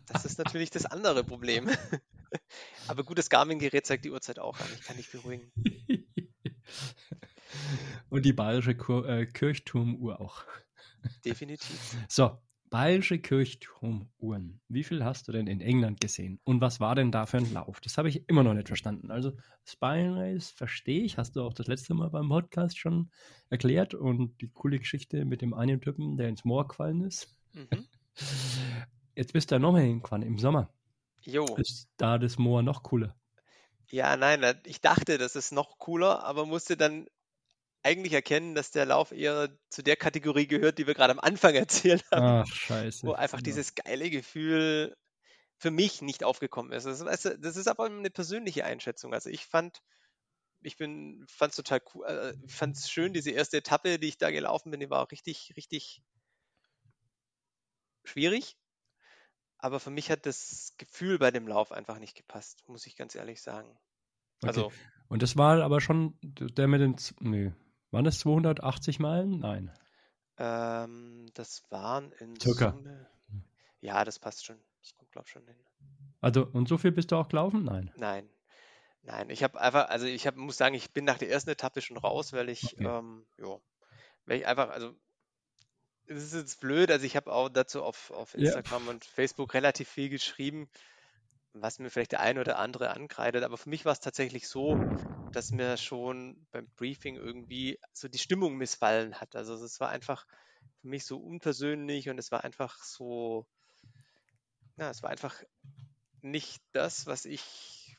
Das ist natürlich das andere Problem. Aber gut, das Garmin-Gerät zeigt die Uhrzeit auch an. Ich kann dich beruhigen. Und die bayerische Kur äh, Kirchturmuhr auch. Definitiv. So, bayerische Kirchturmuhren. Wie viel hast du denn in England gesehen? Und was war denn da für ein Lauf? Das habe ich immer noch nicht verstanden. Also, Spine Race verstehe ich, hast du auch das letzte Mal beim Podcast schon erklärt. Und die coole Geschichte mit dem einen Typen, der ins Moor gefallen ist. Mhm. Jetzt bist du ja nochmal hingefahren im Sommer. Jo. Ist da das Moor noch cooler? Ja, nein, ich dachte, das ist noch cooler, aber musste dann eigentlich erkennen, dass der Lauf eher zu der Kategorie gehört, die wir gerade am Anfang erzählt haben. Ach, scheiße. Wo einfach genau. dieses geile Gefühl für mich nicht aufgekommen ist. Das, du, das ist aber eine persönliche Einschätzung. Also ich fand, ich bin, fand es total cool, äh, fand es schön, diese erste Etappe, die ich da gelaufen bin, die war auch richtig, richtig schwierig. Aber für mich hat das Gefühl bei dem Lauf einfach nicht gepasst, muss ich ganz ehrlich sagen. Okay. Also, und das war aber schon der mit den, nee, waren das 280 Meilen? Nein. Ähm, das waren in Circa. Summe, ja, das passt schon. Das kommt, glaube ich, schon hin. Also, und so viel bist du auch gelaufen? Nein. Nein. Nein, ich habe einfach, also ich hab, muss sagen, ich bin nach der ersten Etappe schon raus, weil ich, okay. ähm, ja, weil ich einfach, also es ist jetzt blöd, also ich habe auch dazu auf, auf Instagram ja. und Facebook relativ viel geschrieben, was mir vielleicht der eine oder andere ankreidet, aber für mich war es tatsächlich so, dass mir schon beim Briefing irgendwie so die Stimmung missfallen hat. Also es war einfach für mich so unpersönlich und es war einfach so, ja, es war einfach nicht das, was ich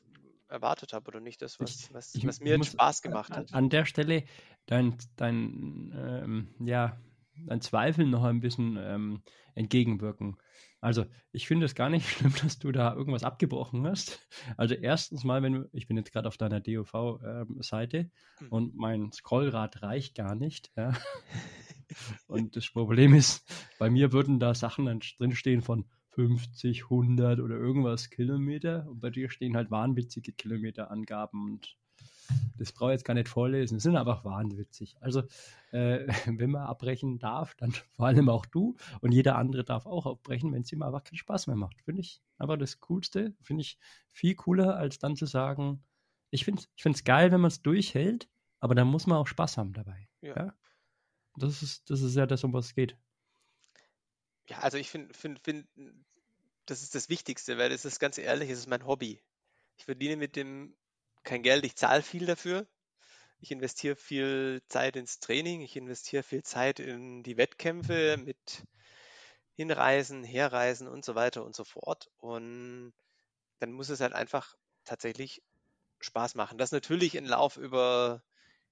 erwartet habe oder nicht das, was, was, ich, was mir Spaß gemacht hat. An der Stelle dein, dein ähm, ja, ein Zweifel noch ein bisschen ähm, entgegenwirken. Also ich finde es gar nicht schlimm, dass du da irgendwas abgebrochen hast. Also erstens mal, wenn du, ich bin jetzt gerade auf deiner DOV-Seite ähm, mhm. und mein Scrollrad reicht gar nicht. Ja. und das Problem ist, bei mir würden da Sachen dann drinstehen von 50, 100 oder irgendwas Kilometer und bei dir stehen halt wahnwitzige Kilometerangaben und das brauche ich jetzt gar nicht vorlesen. Das sind einfach wahnwitzig. Also, äh, wenn man abbrechen darf, dann vor allem auch du und jeder andere darf auch abbrechen, wenn es ihm einfach keinen Spaß mehr macht. Finde ich aber das Coolste. Finde ich viel cooler, als dann zu sagen, ich finde es ich geil, wenn man es durchhält, aber dann muss man auch Spaß haben dabei. Ja. ja? Das, ist, das ist ja das, um was es geht. Ja, also ich finde, find, find, das ist das Wichtigste, weil es ist ganz ehrlich, es ist mein Hobby. Ich verdiene mit dem kein Geld, ich zahle viel dafür. Ich investiere viel Zeit ins Training, ich investiere viel Zeit in die Wettkämpfe mit Hinreisen, Herreisen und so weiter und so fort. Und dann muss es halt einfach tatsächlich Spaß machen. Dass natürlich ein Lauf über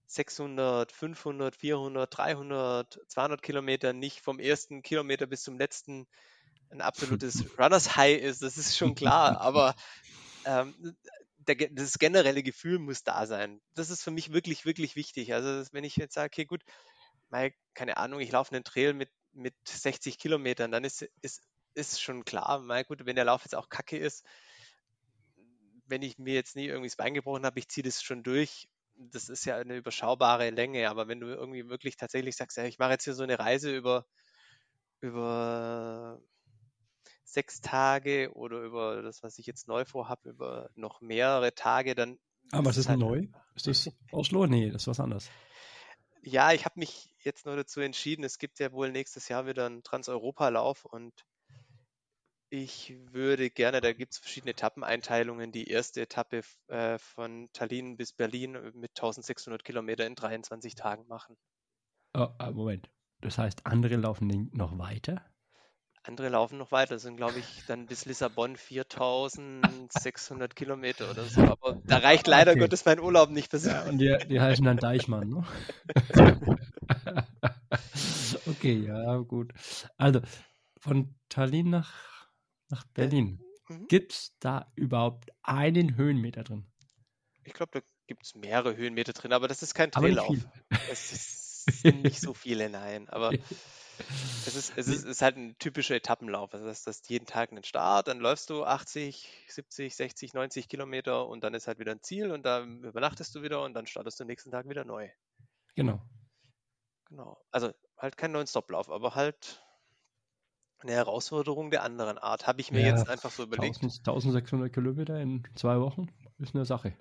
600, 500, 400, 300, 200 Kilometer nicht vom ersten Kilometer bis zum letzten ein absolutes Runners High ist, das ist schon klar. Aber ähm, der, das generelle Gefühl muss da sein. Das ist für mich wirklich, wirklich wichtig. Also wenn ich jetzt sage, okay, gut, mal, keine Ahnung, ich laufe einen Trail mit, mit 60 Kilometern, dann ist, ist, ist schon klar, mal gut, wenn der Lauf jetzt auch kacke ist, wenn ich mir jetzt nie irgendwie das Bein gebrochen habe, ich ziehe das schon durch. Das ist ja eine überschaubare Länge, aber wenn du irgendwie wirklich tatsächlich sagst, ja, ich mache jetzt hier so eine Reise über, über sechs Tage oder über das, was ich jetzt neu vorhabe, über noch mehrere Tage, dann. Aber ah, was ist halt neu? Ist das Oslo? Nee, das ist was anderes. Ja, ich habe mich jetzt nur dazu entschieden, es gibt ja wohl nächstes Jahr wieder einen Transeuropa-Lauf und Ich würde gerne, da gibt es verschiedene Etappeneinteilungen, die erste Etappe äh, von Tallinn bis Berlin mit 1600 Kilometer in 23 Tagen machen. Oh, ah, Moment. Das heißt, andere laufen noch weiter? Andere laufen noch weiter, das sind glaube ich dann bis Lissabon 4600 Kilometer oder so. Aber da reicht leider okay. Gottes mein Urlaub nicht. Ja, und die, die heißen dann Deichmann, ne? okay, ja, gut. Also, von Tallinn nach, nach Berlin. Mhm. Gibt es da überhaupt einen Höhenmeter drin? Ich glaube, da gibt es mehrere Höhenmeter drin, aber das ist kein Traillauf. Es sind nicht so viele, nein. Aber es ist, es ist, es ist halt ein typischer Etappenlauf. Also das ist jeden Tag ein Start, dann läufst du 80, 70, 60, 90 Kilometer und dann ist halt wieder ein Ziel und dann übernachtest du wieder und dann startest du am nächsten Tag wieder neu. Genau. Genau. Also halt kein neuen Stoplauf, aber halt eine Herausforderung der anderen Art. Habe ich mir ja, jetzt einfach so überlegt. 1600 Kilometer in zwei Wochen ist eine Sache.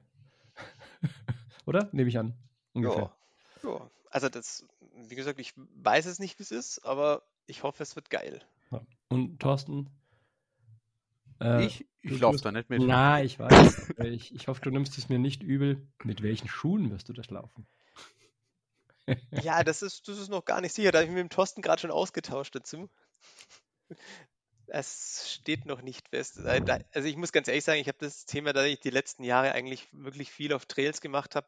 Oder? Nehme ich an. Ungefähr. Also das, wie gesagt, ich weiß es nicht, wie es ist, aber ich hoffe, es wird geil. Und Thorsten? Äh, ich ich laufe da nicht mit. Na, ich weiß. ich, ich hoffe, du nimmst es mir nicht übel. Mit welchen Schuhen wirst du das laufen? ja, das ist, das ist noch gar nicht sicher. Da habe ich mich mit dem Thorsten gerade schon ausgetauscht dazu. Es steht noch nicht fest. Also ich muss ganz ehrlich sagen, ich habe das Thema, da ich die letzten Jahre eigentlich wirklich viel auf Trails gemacht habe,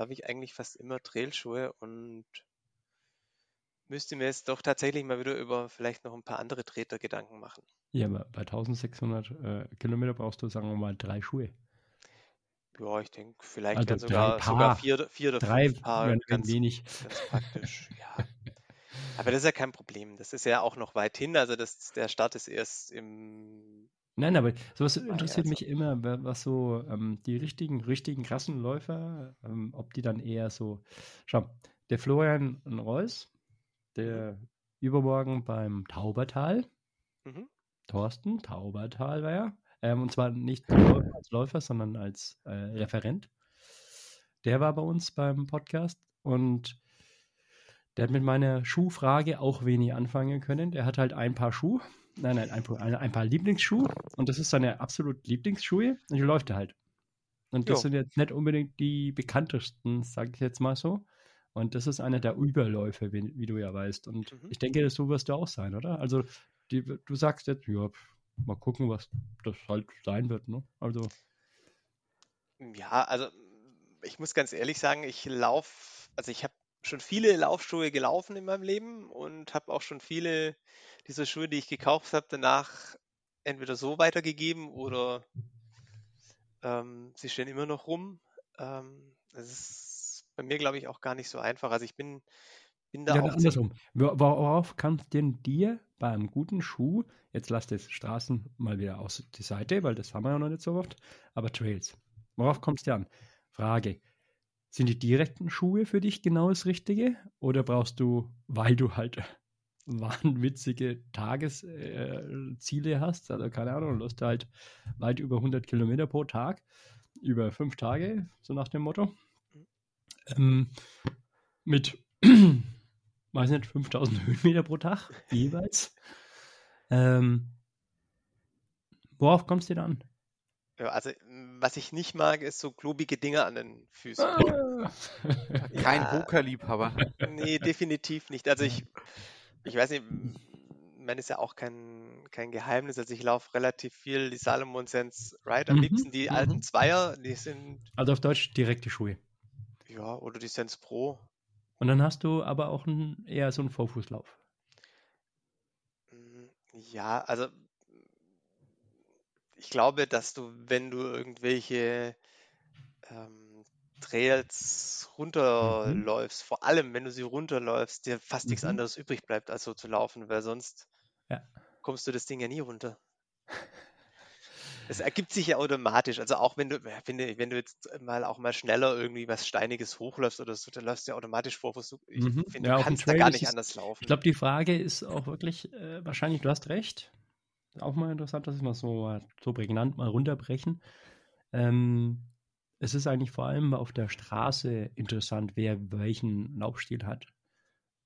habe ich eigentlich fast immer Trailschuhe und müsste mir jetzt doch tatsächlich mal wieder über vielleicht noch ein paar andere Treter Gedanken machen. Ja, aber bei 1600 äh, Kilometer brauchst du, sagen wir mal, drei Schuhe. Ja, ich denke, vielleicht also sogar, sogar vier, vier oder drei fünf Paar. Ganz, wenig. ganz praktisch, ja. Aber das ist ja kein Problem. Das ist ja auch noch weit hin. Also das, der Start ist erst im Nein, aber sowas interessiert mich immer, was so ähm, die richtigen, richtigen krassen Läufer, ähm, ob die dann eher so. Schau, der Florian Reus, der mhm. übermorgen beim Taubertal, mhm. Thorsten Taubertal war ja, ähm, und zwar nicht als Läufer, sondern als äh, Referent. Der war bei uns beim Podcast und der hat mit meiner Schuhfrage auch wenig anfangen können. Der hat halt ein paar Schuhe Nein, nein, ein, ein, paar Lieblingsschuhe. Und das ist seine absolut Lieblingsschuhe. Und die läuft er halt. Und das jo. sind jetzt nicht unbedingt die bekanntesten, sage ich jetzt mal so. Und das ist einer der Überläufe, wie, wie du ja weißt. Und mhm. ich denke, so wirst du auch sein, oder? Also, die, du sagst jetzt, ja, mal gucken, was das halt sein wird, ne? Also. Ja, also ich muss ganz ehrlich sagen, ich laufe, also ich habe schon viele Laufschuhe gelaufen in meinem Leben und habe auch schon viele dieser Schuhe, die ich gekauft habe, danach entweder so weitergegeben oder ähm, sie stehen immer noch rum. Ähm, das ist bei mir, glaube ich, auch gar nicht so einfach. Also ich bin, bin da ja, auch. Andersrum. Worauf kann denn dir bei einem guten Schuh, jetzt lass das Straßen mal wieder aus die Seite, weil das haben wir ja noch nicht so oft, aber Trails. Worauf kommt es dir an? Frage. Sind die direkten Schuhe für dich genau das Richtige? Oder brauchst du, weil du halt wahnwitzige Tagesziele äh, hast, also keine Ahnung, du hast halt weit über 100 Kilometer pro Tag, über fünf Tage, so nach dem Motto, ähm, mit, weiß nicht, 5000 Höhenmeter pro Tag jeweils. Ähm, worauf kommst du denn an? Ja, also was ich nicht mag, ist so klobige Dinge an den Füßen. Ah. Kein ja, Hoka-Liebhaber. Nee, definitiv nicht. Also ich, ich weiß nicht, man ist ja auch kein, kein Geheimnis. Also ich laufe relativ viel die Salomon Sense Ride. Am mhm, liebsten die mhm. alten Zweier, die sind. Also auf Deutsch direkte Schuhe. Ja, oder die Sense Pro. Und dann hast du aber auch ein, eher so einen Vorfußlauf. Mm, ja, also ich glaube, dass du, wenn du irgendwelche ähm, Trails mhm. runterläufst, mhm. vor allem wenn du sie runterläufst, dir fast mhm. nichts anderes übrig bleibt, als so zu laufen, weil sonst ja. kommst du das Ding ja nie runter. Es ergibt sich ja automatisch. Also auch wenn du, wenn du, wenn du jetzt mal auch mal schneller irgendwie was Steiniges hochläufst oder so, dann läufst du ja automatisch vor. Ich mhm. finde, ja, du kannst da gar nicht ist, anders laufen. Ich glaube, die Frage ist auch wirklich, äh, wahrscheinlich, du hast recht, auch mal interessant, dass wir es so, so prägnant mal runterbrechen. Ähm, es ist eigentlich vor allem auf der Straße interessant, wer welchen Laufstil hat.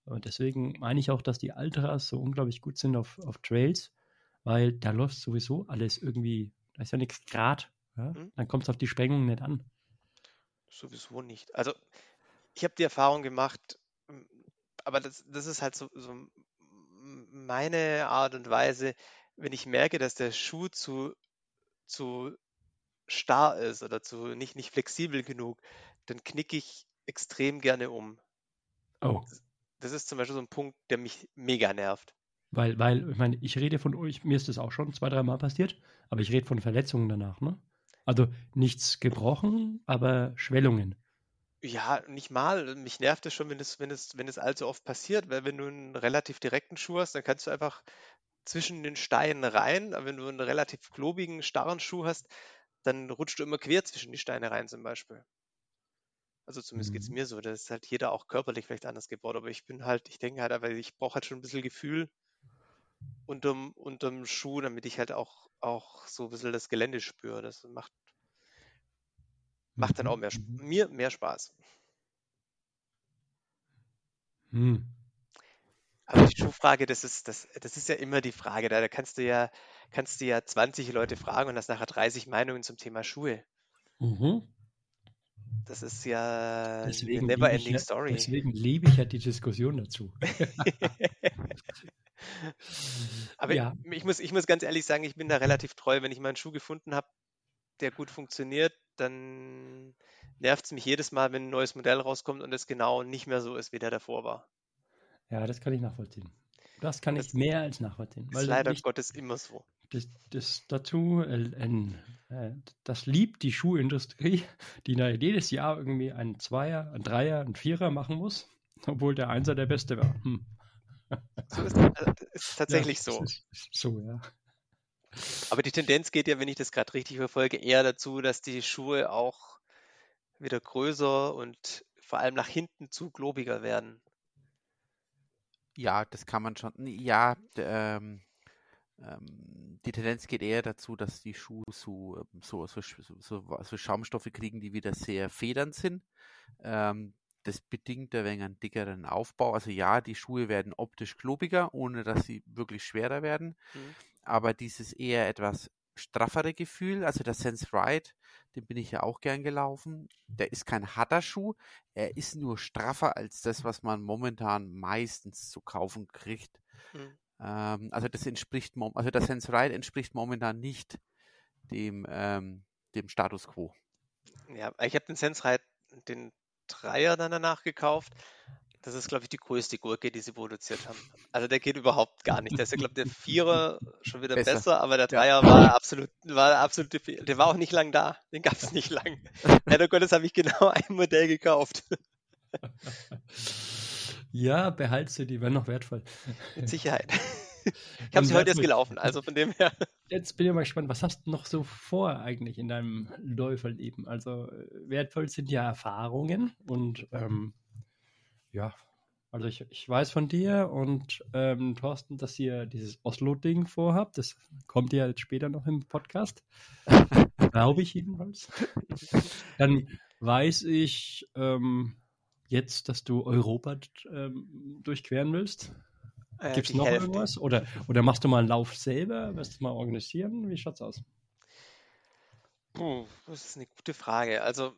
Und deswegen meine ich auch, dass die Ultras so unglaublich gut sind auf, auf Trails, weil da läuft sowieso alles irgendwie, da ist ja nichts grad. Ja? Mhm. Dann kommt es auf die Sprengung nicht an. Sowieso nicht. Also ich habe die Erfahrung gemacht, aber das, das ist halt so, so meine Art und Weise, wenn ich merke, dass der Schuh zu, zu starr ist oder zu nicht, nicht flexibel genug, dann knicke ich extrem gerne um. Oh. Das ist zum Beispiel so ein Punkt, der mich mega nervt. Weil, weil, ich meine, ich rede von euch, mir ist das auch schon zwei, dreimal passiert, aber ich rede von Verletzungen danach, ne? Also nichts gebrochen, aber Schwellungen. Ja, nicht mal. Mich nervt es schon, wenn es, wenn es, wenn es allzu oft passiert, weil wenn du einen relativ direkten Schuh hast, dann kannst du einfach zwischen den Steinen rein. Aber wenn du einen relativ klobigen, starren Schuh hast, dann rutscht du immer quer zwischen die Steine rein zum Beispiel. Also zumindest geht es mhm. mir so. Da ist halt jeder auch körperlich vielleicht anders gebaut. Aber ich bin halt, ich denke halt, aber ich brauche halt schon ein bisschen Gefühl unterm, unterm Schuh, damit ich halt auch, auch so ein bisschen das Gelände spüre. Das macht Macht dann auch mehr, mhm. mir mehr Spaß. Hm. Aber die Schuhfrage, das ist, das, das ist ja immer die Frage. Da, da kannst du ja, kannst du ja 20 Leute fragen und hast nachher 30 Meinungen zum Thema Schuhe. Mhm. Das ist ja deswegen eine never-ending ja, Story. Deswegen liebe ich ja die Diskussion dazu. Aber ja. ich, muss, ich muss ganz ehrlich sagen, ich bin da relativ treu. Wenn ich mal einen Schuh gefunden habe, der gut funktioniert, dann nervt es mich jedes Mal, wenn ein neues Modell rauskommt und es genau nicht mehr so ist, wie der davor war. Ja, das kann ich nachvollziehen. Das kann das ich mehr als nachvollziehen. Ist leider ich, Gottes immer so. Das, das dazu, äh, äh, das liebt die Schuhindustrie, die da jedes Jahr irgendwie einen Zweier, einen Dreier, einen Vierer machen muss, obwohl der Einser der Beste war. Hm. So ist, also, ist tatsächlich ja, so. Ist so, ja. Aber die Tendenz geht ja, wenn ich das gerade richtig verfolge, eher dazu, dass die Schuhe auch wieder größer und vor allem nach hinten zu globiger werden. Ja, das kann man schon. Ja, ähm, ähm, die Tendenz geht eher dazu, dass die Schuhe so, ähm, so, so, so, so Schaumstoffe kriegen, die wieder sehr federnd sind. Ähm, das bedingt ein wenig einen dickeren Aufbau. Also ja, die Schuhe werden optisch klobiger, ohne dass sie wirklich schwerer werden. Mhm aber dieses eher etwas straffere Gefühl, also der Sense Ride, den bin ich ja auch gern gelaufen. Der ist kein harter Schuh, er ist nur straffer als das, was man momentan meistens zu kaufen kriegt. Mhm. Ähm, also das entspricht, also der Sense Ride entspricht momentan nicht dem, ähm, dem Status Quo. Ja, ich habe den Sense Ride, den Dreier dann danach gekauft das ist, glaube ich, die größte Gurke, die sie produziert haben. Also der geht überhaupt gar nicht. Der ist ja, glaube ich, der Vierer schon wieder besser, besser aber der Dreier ja. war absolut, war absolut, der war auch nicht lang da. Den gab es nicht lang. Leider Gottes habe ich genau ein Modell gekauft. Ja, behaltst du, die werden noch wertvoll. Mit Sicherheit. Ich habe sie heute erst gelaufen, also von dem her. Jetzt bin ich mal gespannt, was hast du noch so vor eigentlich in deinem Läuferleben? Also wertvoll sind ja Erfahrungen und ähm, ja, also ich, ich weiß von dir und ähm, Thorsten, dass ihr dieses Oslo-Ding vorhabt. Das kommt ja jetzt später noch im Podcast. Glaube ich jedenfalls. Dann weiß ich ähm, jetzt, dass du Europa ähm, durchqueren willst. Äh, Gibt es noch Hälfte. irgendwas? Oder, oder machst du mal einen Lauf selber? Wirst du mal organisieren? Wie schaut's aus? Puh, das ist eine gute Frage. Also,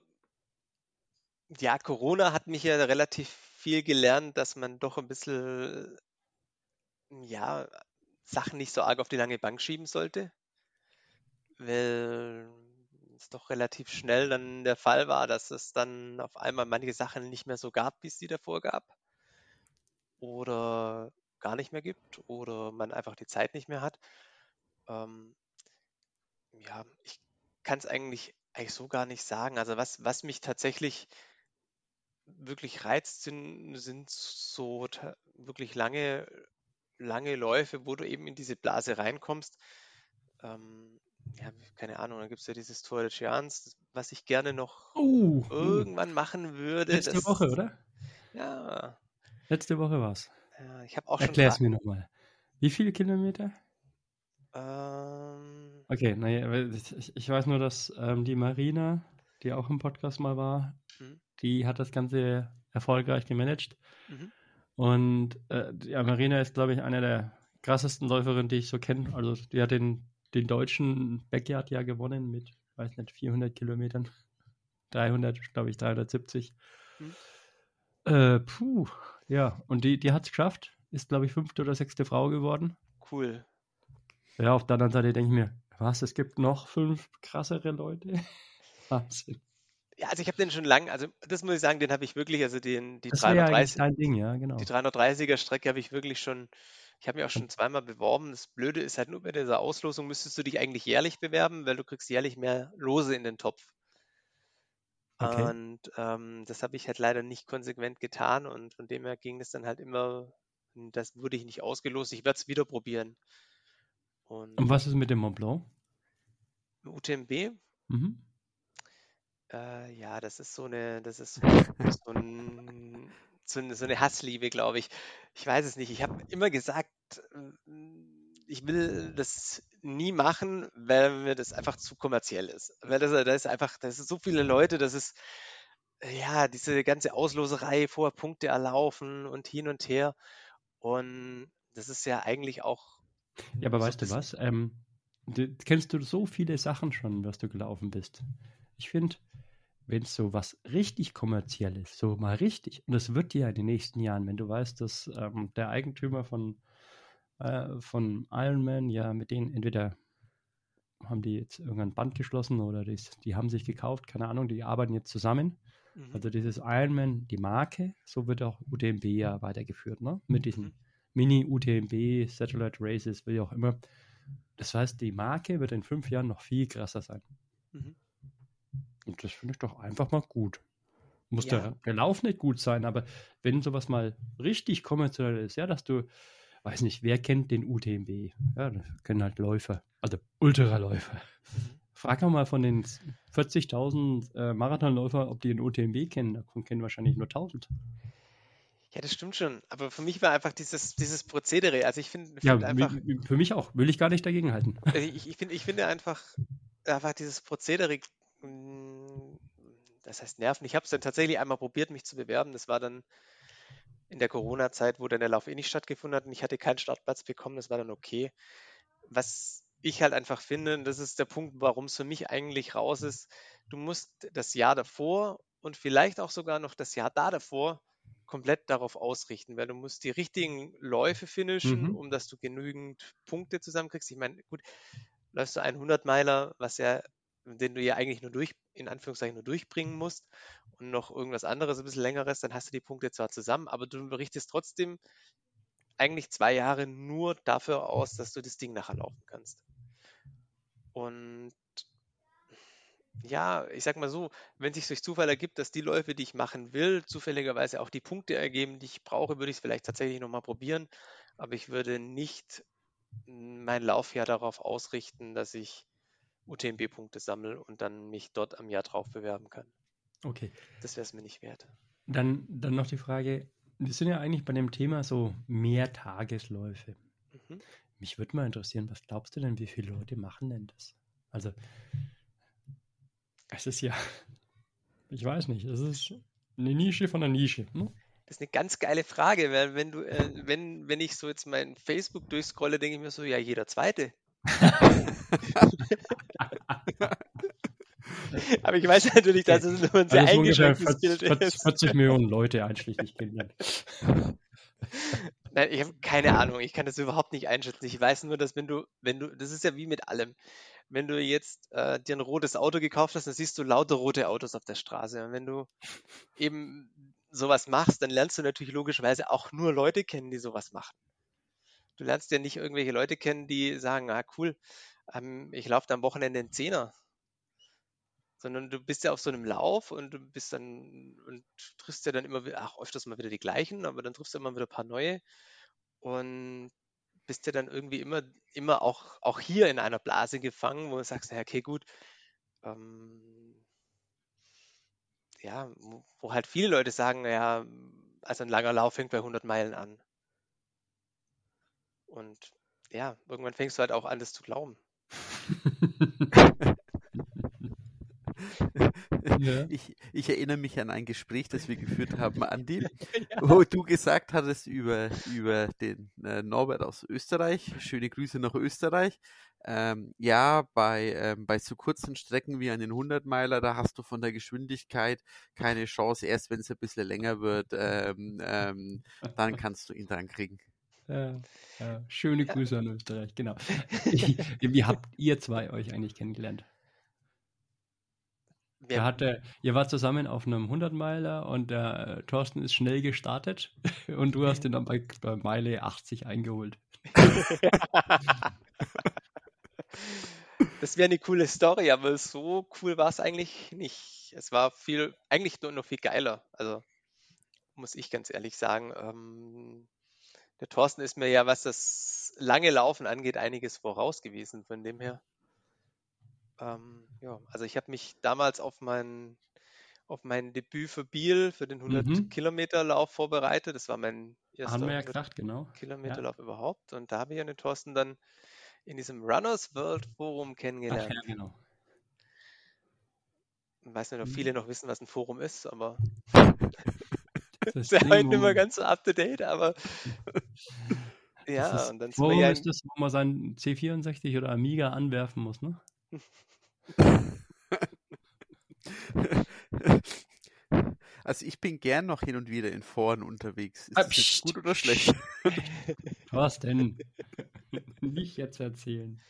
ja, Corona hat mich ja relativ viel gelernt, dass man doch ein bisschen, ja, Sachen nicht so arg auf die lange Bank schieben sollte. Weil es doch relativ schnell dann der Fall war, dass es dann auf einmal manche Sachen nicht mehr so gab, wie es sie davor gab. Oder gar nicht mehr gibt. Oder man einfach die Zeit nicht mehr hat. Ähm, ja, ich kann es eigentlich, eigentlich so gar nicht sagen. Also was, was mich tatsächlich wirklich reizt, sind, sind so wirklich lange, lange Läufe, wo du eben in diese Blase reinkommst. Ähm, ja, keine Ahnung, dann gibt es ja dieses Tor des Giants, was ich gerne noch uh, irgendwann machen würde. Letzte das, Woche, oder? Ja. Letzte Woche war es. Ja, ich habe auch Erklär es mir nochmal. Wie viele Kilometer? Ähm, okay, naja, ich, ich, weiß nur, dass ähm, die Marina, die auch im Podcast mal war, hm? die hat das Ganze erfolgreich gemanagt. Mhm. Und äh, ja, Marina ist, glaube ich, einer der krassesten Läuferin, die ich so kenne. Also die hat den, den deutschen Backyard ja gewonnen mit, weiß nicht, 400 Kilometern. 300, glaube ich, 370. Hm. Äh, puh, ja, und die, die hat es geschafft. Ist, glaube ich, fünfte oder sechste Frau geworden. Cool. Ja, auf der anderen Seite denke ich mir, was, es gibt noch fünf krassere Leute? Wahnsinn. Ja, also ich habe den schon lang, also das muss ich sagen, den habe ich wirklich, also den, die das 330, ja Ding, ja, genau. Die 330er Strecke habe ich wirklich schon, ich habe mich auch schon zweimal beworben. Das Blöde ist halt nur bei dieser Auslosung müsstest du dich eigentlich jährlich bewerben, weil du kriegst jährlich mehr Lose in den Topf. Okay. Und ähm, das habe ich halt leider nicht konsequent getan und von dem her ging es dann halt immer, das wurde ich nicht ausgelost. Ich werde es wieder probieren. Und, und, was ist mit dem Mont Blanc? UTMB? Mhm. Äh, ja, das ist so eine, das ist so, so, ein, so, eine, so eine Hassliebe, glaube ich. Ich weiß es nicht. Ich habe immer gesagt, ich will das nie machen, weil mir das einfach zu kommerziell ist. Weil das, das ist einfach, das sind so viele Leute, das ist ja diese ganze Ausloserei vor Punkte erlaufen und hin und her. Und das ist ja eigentlich auch. Ja, aber so weißt du was? Ähm, du, kennst du so viele Sachen schon, was du gelaufen bist? Ich finde, wenn es so was richtig kommerzielles, so mal richtig, und das wird ja in den nächsten Jahren, wenn du weißt, dass ähm, der Eigentümer von äh, von Ironman, ja, mit denen entweder haben die jetzt irgendein Band geschlossen oder die, die haben sich gekauft, keine Ahnung, die arbeiten jetzt zusammen. Mhm. Also dieses Ironman, die Marke, so wird auch UTMB ja weitergeführt, ne? Mit diesen mhm. Mini-UTMB, Satellite Races, wie auch immer. Das heißt, die Marke wird in fünf Jahren noch viel krasser sein. Mhm. Und das finde ich doch einfach mal gut. Muss ja. der, der Lauf nicht gut sein, aber wenn sowas mal richtig kommerziell ist, ja, dass du weiß nicht, wer kennt den UTMB? Ja, das kennen halt Läufer, also Ultraläufer. Frag doch mal von den 40.000 äh, Marathonläufer, ob die den UTMB kennen. Davon kennen wahrscheinlich nur 1000. Ja, das stimmt schon. Aber für mich war einfach dieses, dieses Prozedere. Also ich finde find ja, einfach. Für mich auch. Will ich gar nicht dagegen halten. Also ich, ich, find, ich finde einfach, einfach dieses Prozedere, mm, das heißt nerven. Ich habe es dann tatsächlich einmal probiert, mich zu bewerben. Das war dann in der Corona-Zeit, wo dann der Lauf eh nicht stattgefunden hat und ich hatte keinen Startplatz bekommen, das war dann okay. Was ich halt einfach finde, und das ist der Punkt, warum es für mich eigentlich raus ist, du musst das Jahr davor und vielleicht auch sogar noch das Jahr da davor komplett darauf ausrichten, weil du musst die richtigen Läufe finishen, mhm. um dass du genügend Punkte zusammenkriegst. Ich meine, gut, läufst du einen 100-Meiler, was ja den du ja eigentlich nur durch, in Anführungszeichen nur durchbringen musst und noch irgendwas anderes, ein bisschen längeres, dann hast du die Punkte zwar zusammen, aber du berichtest trotzdem eigentlich zwei Jahre nur dafür aus, dass du das Ding nachher laufen kannst. Und ja, ich sag mal so, wenn sich durch Zufall ergibt, dass die Läufe, die ich machen will, zufälligerweise auch die Punkte ergeben, die ich brauche, würde ich es vielleicht tatsächlich nochmal probieren. Aber ich würde nicht mein Laufjahr darauf ausrichten, dass ich UTMB-Punkte sammle und dann mich dort am Jahr drauf bewerben kann. Okay. Das wäre es mir nicht wert. Dann, dann noch die Frage, wir sind ja eigentlich bei dem Thema so Mehrtagesläufe. Mhm. Mich würde mal interessieren, was glaubst du denn, wie viele Leute machen denn das? Also, es ist ja, ich weiß nicht, es ist eine Nische von einer Nische. Ne? Das ist eine ganz geile Frage, weil wenn du, äh, wenn, wenn ich so jetzt mein Facebook durchscrolle, denke ich mir so, ja, jeder zweite. Aber ich weiß natürlich, dass es nur ein sehr also eingeschränktes Bild 40, 40 Millionen Leute einschließlich Kindern. Nein, ich habe keine Ahnung. Ich kann das überhaupt nicht einschätzen. Ich weiß nur, dass wenn du, wenn du, das ist ja wie mit allem. Wenn du jetzt äh, dir ein rotes Auto gekauft hast, dann siehst du lauter rote Autos auf der Straße. Und wenn du eben sowas machst, dann lernst du natürlich logischerweise auch nur Leute kennen, die sowas machen. Du lernst ja nicht irgendwelche Leute kennen, die sagen, ah cool, ähm, ich laufe am Wochenende einen Zehner. Sondern du bist ja auf so einem Lauf und du bist dann und triffst ja dann immer ach, öfters mal wieder die gleichen, aber dann triffst du immer wieder ein paar neue und bist ja dann irgendwie immer, immer auch, auch hier in einer Blase gefangen, wo du sagst, naja, okay, gut, ähm, ja, wo, halt viele Leute sagen, naja, also ein langer Lauf fängt bei 100 Meilen an. Und ja, irgendwann fängst du halt auch an, das zu glauben. Ja. Ich, ich, erinnere mich an ein Gespräch, das wir geführt haben, Andi, ja. wo du gesagt hattest über, über den äh, Norbert aus Österreich. Schöne Grüße nach Österreich. Ähm, ja, bei, ähm, bei so kurzen Strecken wie an den 100-Meiler, da hast du von der Geschwindigkeit keine Chance. Erst wenn es ein bisschen länger wird, ähm, ähm dann kannst du ihn dran kriegen. Ja, ja. Schöne Grüße an Österreich, genau. Wie habt ihr zwei euch eigentlich kennengelernt? Ja. Hatte, ihr wart zusammen auf einem 100-Meiler und der Thorsten ist schnell gestartet und du hast ihn dann bei, bei Meile 80 eingeholt. das wäre eine coole Story, aber so cool war es eigentlich nicht. Es war viel, eigentlich nur noch viel geiler. Also muss ich ganz ehrlich sagen. Ähm, der Thorsten ist mir ja, was das lange Laufen angeht, einiges voraus gewesen. Von dem her. Ähm, ja, also ich habe mich damals auf mein, auf mein Debüt für Biel, für den 100 mhm. Kilometer Lauf vorbereitet. Das war mein erster Haben wir ja gedacht, genau. Kilometerlauf ja. überhaupt. Und da habe ich ja den Thorsten dann in diesem Runners World Forum kennengelernt. Ach, ja, genau. Ich weiß nicht, ob viele mhm. noch wissen, was ein Forum ist, aber ist ja heute nicht mehr ganz so up to date, aber ja, und dann Forum ja ist das, wo man seinen C64 oder Amiga anwerfen muss, ne? Also ich bin gern noch hin und wieder in Foren unterwegs. Ist ah, das gut oder schlecht? Was denn? Nicht jetzt erzählen.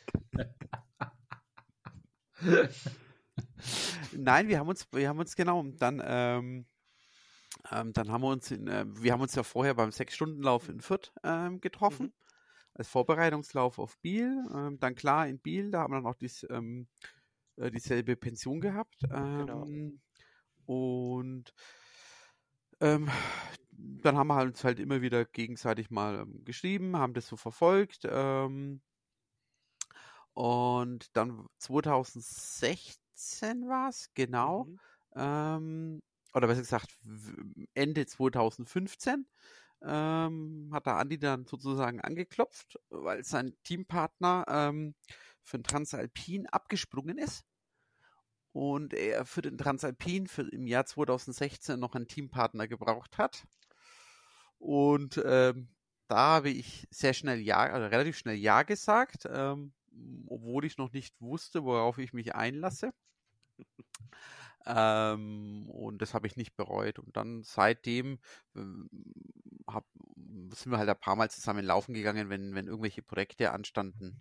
Nein, wir haben uns, wir haben uns genau dann, ähm, ähm, dann haben wir uns, in, äh, wir haben uns ja vorher beim Sechs-Stunden-Lauf in Fürth ähm, getroffen, mhm. als Vorbereitungslauf auf Biel. Ähm, dann klar in Biel, da haben wir dann auch dies, ähm, äh, dieselbe Pension gehabt. Genau. Ähm, und ähm, dann haben wir uns halt immer wieder gegenseitig mal geschrieben, haben das so verfolgt. Und dann 2016 war es, genau. Mhm. Oder besser gesagt, Ende 2015 ähm, hat der Andi dann sozusagen angeklopft, weil sein Teampartner ähm, für den Transalpin abgesprungen ist und er für den Transalpin für im Jahr 2016 noch einen Teampartner gebraucht hat. Und ähm, da habe ich sehr schnell Ja, also relativ schnell Ja gesagt, ähm, obwohl ich noch nicht wusste, worauf ich mich einlasse. Ähm, und das habe ich nicht bereut. Und dann seitdem ähm, hab, sind wir halt ein paar Mal zusammen laufen gegangen, wenn, wenn irgendwelche Projekte anstanden.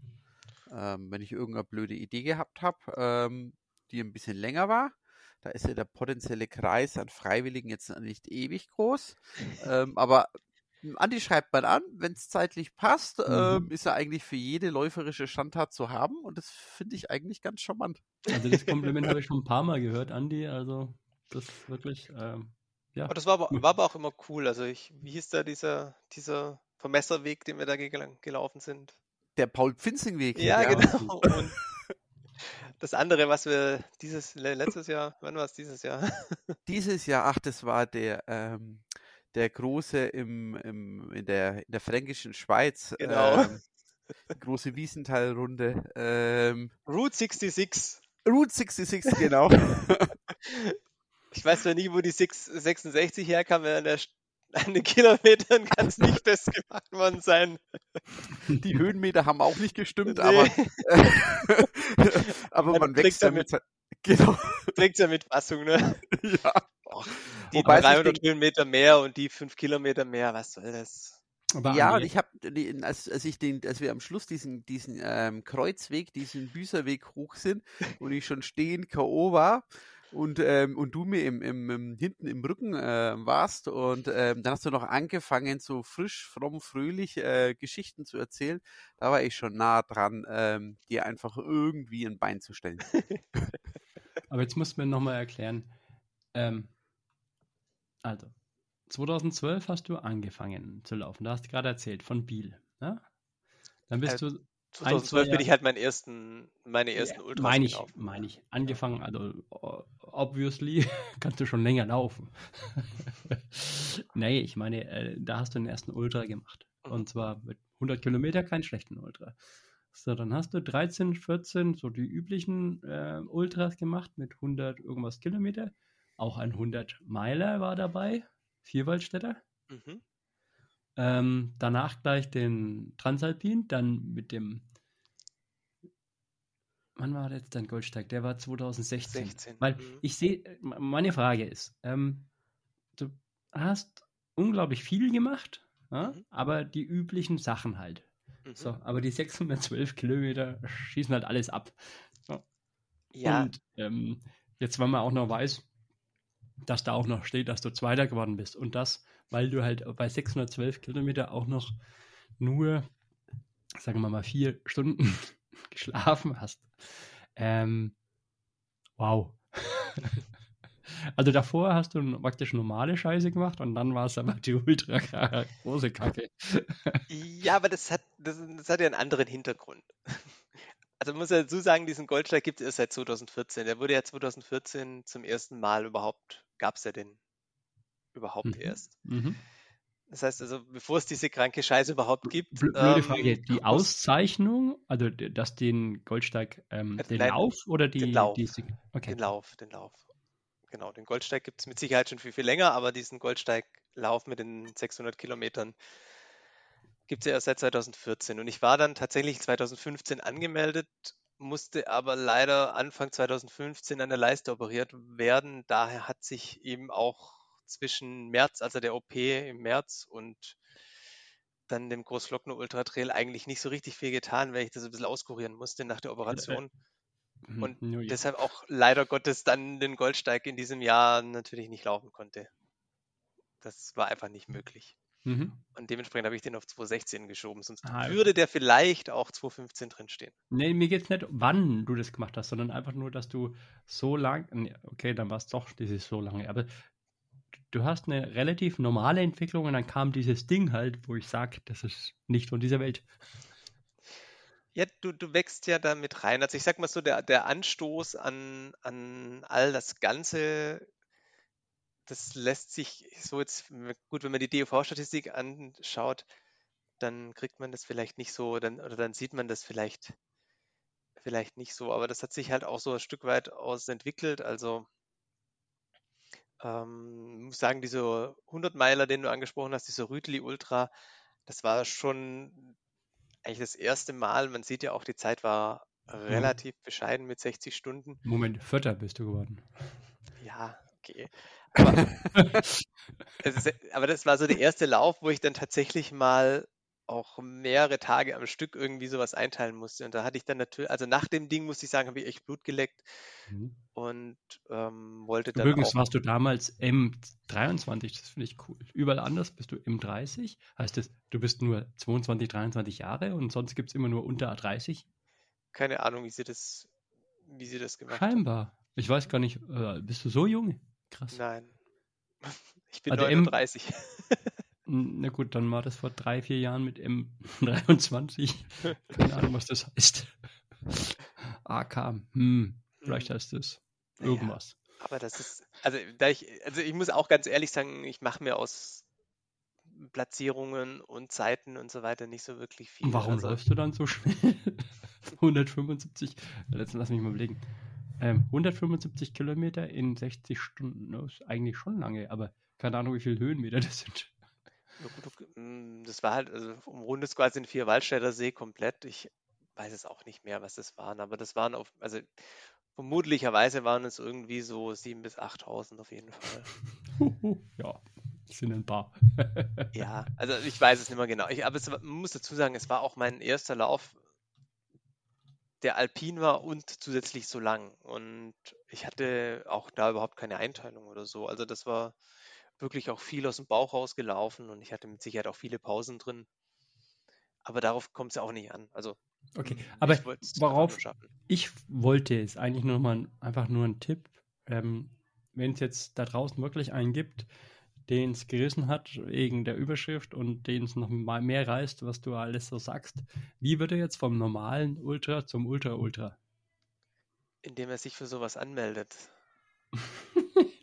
Ähm, wenn ich irgendeine blöde Idee gehabt habe, ähm, die ein bisschen länger war, da ist ja der potenzielle Kreis an Freiwilligen jetzt nicht ewig groß. ähm, aber Andi schreibt man an, wenn es zeitlich passt, mhm. ähm, ist er eigentlich für jede läuferische Standart zu haben und das finde ich eigentlich ganz charmant. Also das Kompliment habe ich schon ein paar Mal gehört, Andi, also das wirklich, ähm, ja. Aber das war aber, war aber, auch immer cool. Also ich, wie hieß da dieser, dieser Vermesserweg, den wir da gelaufen sind? Der Paul-Pfinzing-Weg. Ja, ja, genau. Und das andere, was wir dieses letztes Jahr, wann war es dieses Jahr? Dieses Jahr, ach, das war der, ähm, der große im, im, in, der, in der fränkischen Schweiz. Genau. Ähm, große Wiesentalrunde. Ähm, Route 66. Route 66, genau. ich weiß zwar nie, wo die 6, 66 herkam, an, der, an den Kilometern kann es nicht festgemacht worden sein. Die Höhenmeter haben auch nicht gestimmt, nee. aber, aber man, man wächst damit. damit genau. Trägt ja mit Fassung, ne? Ja. Och, die Wobei 300 Höhenmeter mehr und die 5 Kilometer mehr, was soll das? Aber ja, und ich habe, als, als ich den, als wir am Schluss diesen, diesen ähm, Kreuzweg, diesen Büßerweg hoch sind und ich schon stehen K.O. war und, ähm, und du mir im, im, im, hinten im Rücken äh, warst und ähm, dann hast du noch angefangen, so frisch, fromm, fröhlich äh, Geschichten zu erzählen. Da war ich schon nah dran, ähm, dir einfach irgendwie ein Bein zu stellen. Aber jetzt musst du mir nochmal erklären. Ähm, also, 2012 hast du angefangen zu laufen. Da hast du gerade erzählt, von Biel. Ne? Dann bist äh, du 2012 bin ich halt meinen ersten, meine ersten ja, Ultras Meine ich, meine ich. Angefangen, also obviously kannst du schon länger laufen. nee, ich meine, äh, da hast du den ersten Ultra gemacht. Mhm. Und zwar mit 100 Kilometer keinen schlechten Ultra. So, dann hast du 13, 14, so die üblichen äh, Ultras gemacht mit 100 irgendwas Kilometer. Auch ein 100 Meiler war dabei, Vierwaldstätter. Mhm. Ähm, danach gleich den Transalpin, dann mit dem. Wann war jetzt dein Goldsteig? Der war 2016. 16. Weil mhm. ich sehe, meine Frage ist, ähm, du hast unglaublich viel gemacht, ja? mhm. aber die üblichen Sachen halt. Mhm. So, aber die 612 Kilometer schießen halt alles ab. Ja. Und ähm, jetzt, wenn man auch noch weiß, dass da auch noch steht, dass du Zweiter geworden bist und das, weil du halt bei 612 Kilometer auch noch nur, sagen wir mal, vier Stunden geschlafen hast. Ähm, wow. Also davor hast du praktisch normale Scheiße gemacht und dann war es aber die ultra große Kacke. Ja, aber das hat, das, das hat ja einen anderen Hintergrund. Also man muss ja dazu sagen, diesen Goldsteig gibt es erst seit 2014. Der wurde ja 2014 zum ersten Mal überhaupt, gab es ja den überhaupt mhm. erst. Mhm. Das heißt also, bevor es diese kranke Scheiße überhaupt gibt. Blöde ähm, Frage, die Auszeichnung, also dass den Goldsteig, ähm, den Nein, Lauf oder die, den Lauf, die, okay. den Lauf, den Lauf genau, den Goldsteig gibt es mit Sicherheit schon viel, viel länger, aber diesen Goldsteiglauf mit den 600 Kilometern gibt es ja erst seit 2014. Und ich war dann tatsächlich 2015 angemeldet, musste aber leider Anfang 2015 an der Leiste operiert werden. Daher hat sich eben auch zwischen März, also der OP im März und dann dem Großglockner Ultra Trail eigentlich nicht so richtig viel getan, weil ich das ein bisschen auskurieren musste nach der Operation. Mhm. Und no, ja. deshalb auch leider Gottes dann den Goldsteig in diesem Jahr natürlich nicht laufen konnte. Das war einfach nicht möglich. Mhm. Und dementsprechend habe ich den auf 216 geschoben, sonst ah, würde der vielleicht auch 215 drinstehen. Nee, mir geht es nicht, wann du das gemacht hast, sondern einfach nur, dass du so lang, okay, dann war es doch dieses so lange, aber du hast eine relativ normale Entwicklung und dann kam dieses Ding halt, wo ich sage, das ist nicht von dieser Welt. Ja, du, du wächst ja damit rein. Also ich sag mal so, der, der Anstoß an, an all das Ganze, das lässt sich so jetzt, gut, wenn man die DOV-Statistik anschaut, dann kriegt man das vielleicht nicht so, dann, oder dann sieht man das vielleicht, vielleicht nicht so, aber das hat sich halt auch so ein Stück weit aus entwickelt. Also ähm, muss sagen, diese 100 Meiler, den du angesprochen hast, dieser Rütli Ultra, das war schon eigentlich das erste Mal, man sieht ja auch, die Zeit war relativ mhm. bescheiden mit 60 Stunden. Moment, Vierter bist du geworden. Ja, okay. Aber, ist, aber, das war so der erste Lauf, wo ich dann tatsächlich mal auch mehrere Tage am Stück irgendwie sowas einteilen musste. Und da hatte ich dann natürlich, also nach dem Ding muss ich sagen, habe ich echt Blut geleckt mhm. und ähm, wollte dann. Übrigens warst du damals M23, das finde ich cool. Überall anders bist du M30. Heißt das, du bist nur 22, 23 Jahre und sonst gibt es immer nur unter 30? Keine Ahnung, wie sie das, wie sie das gemacht Scheinbar. Haben. Ich weiß gar nicht, äh, bist du so jung? Krass. Nein. Ich bin also 39. Na gut, dann war das vor drei, vier Jahren mit M23. Keine Ahnung, was das heißt. AK, hm, vielleicht heißt das irgendwas. Ja, aber das ist, also, da ich, also ich muss auch ganz ehrlich sagen, ich mache mir aus Platzierungen und Zeiten und so weiter nicht so wirklich viel. Warum also, läufst du dann so schnell? 175, lass mich mal überlegen. Ähm, 175 Kilometer in 60 Stunden, ist eigentlich schon lange, aber keine Ahnung, wie viele Höhenmeter das sind. Hm, das war halt, also umrundet quasi den Vierwaldstätter See komplett. Ich weiß es auch nicht mehr, was das waren, aber das waren auf, also vermutlicherweise waren es irgendwie so 7.000 bis 8.000 auf jeden Fall. ja, sind ein paar. ja, also ich weiß es nicht mehr genau. Ich, aber es, man muss dazu sagen, es war auch mein erster Lauf, der alpin war und zusätzlich so lang. Und ich hatte auch da überhaupt keine Einteilung oder so. Also das war wirklich auch viel aus dem Bauch rausgelaufen und ich hatte mit Sicherheit auch viele Pausen drin. Aber darauf kommt es ja auch nicht an. Also, okay, aber worauf ich wollte, ist eigentlich nur mal einfach nur ein Tipp. Ähm, Wenn es jetzt da draußen wirklich einen gibt, den es gerissen hat wegen der Überschrift und den es noch mal mehr reißt, was du alles so sagst, wie wird er jetzt vom normalen Ultra zum Ultra-Ultra? Indem er sich für sowas anmeldet.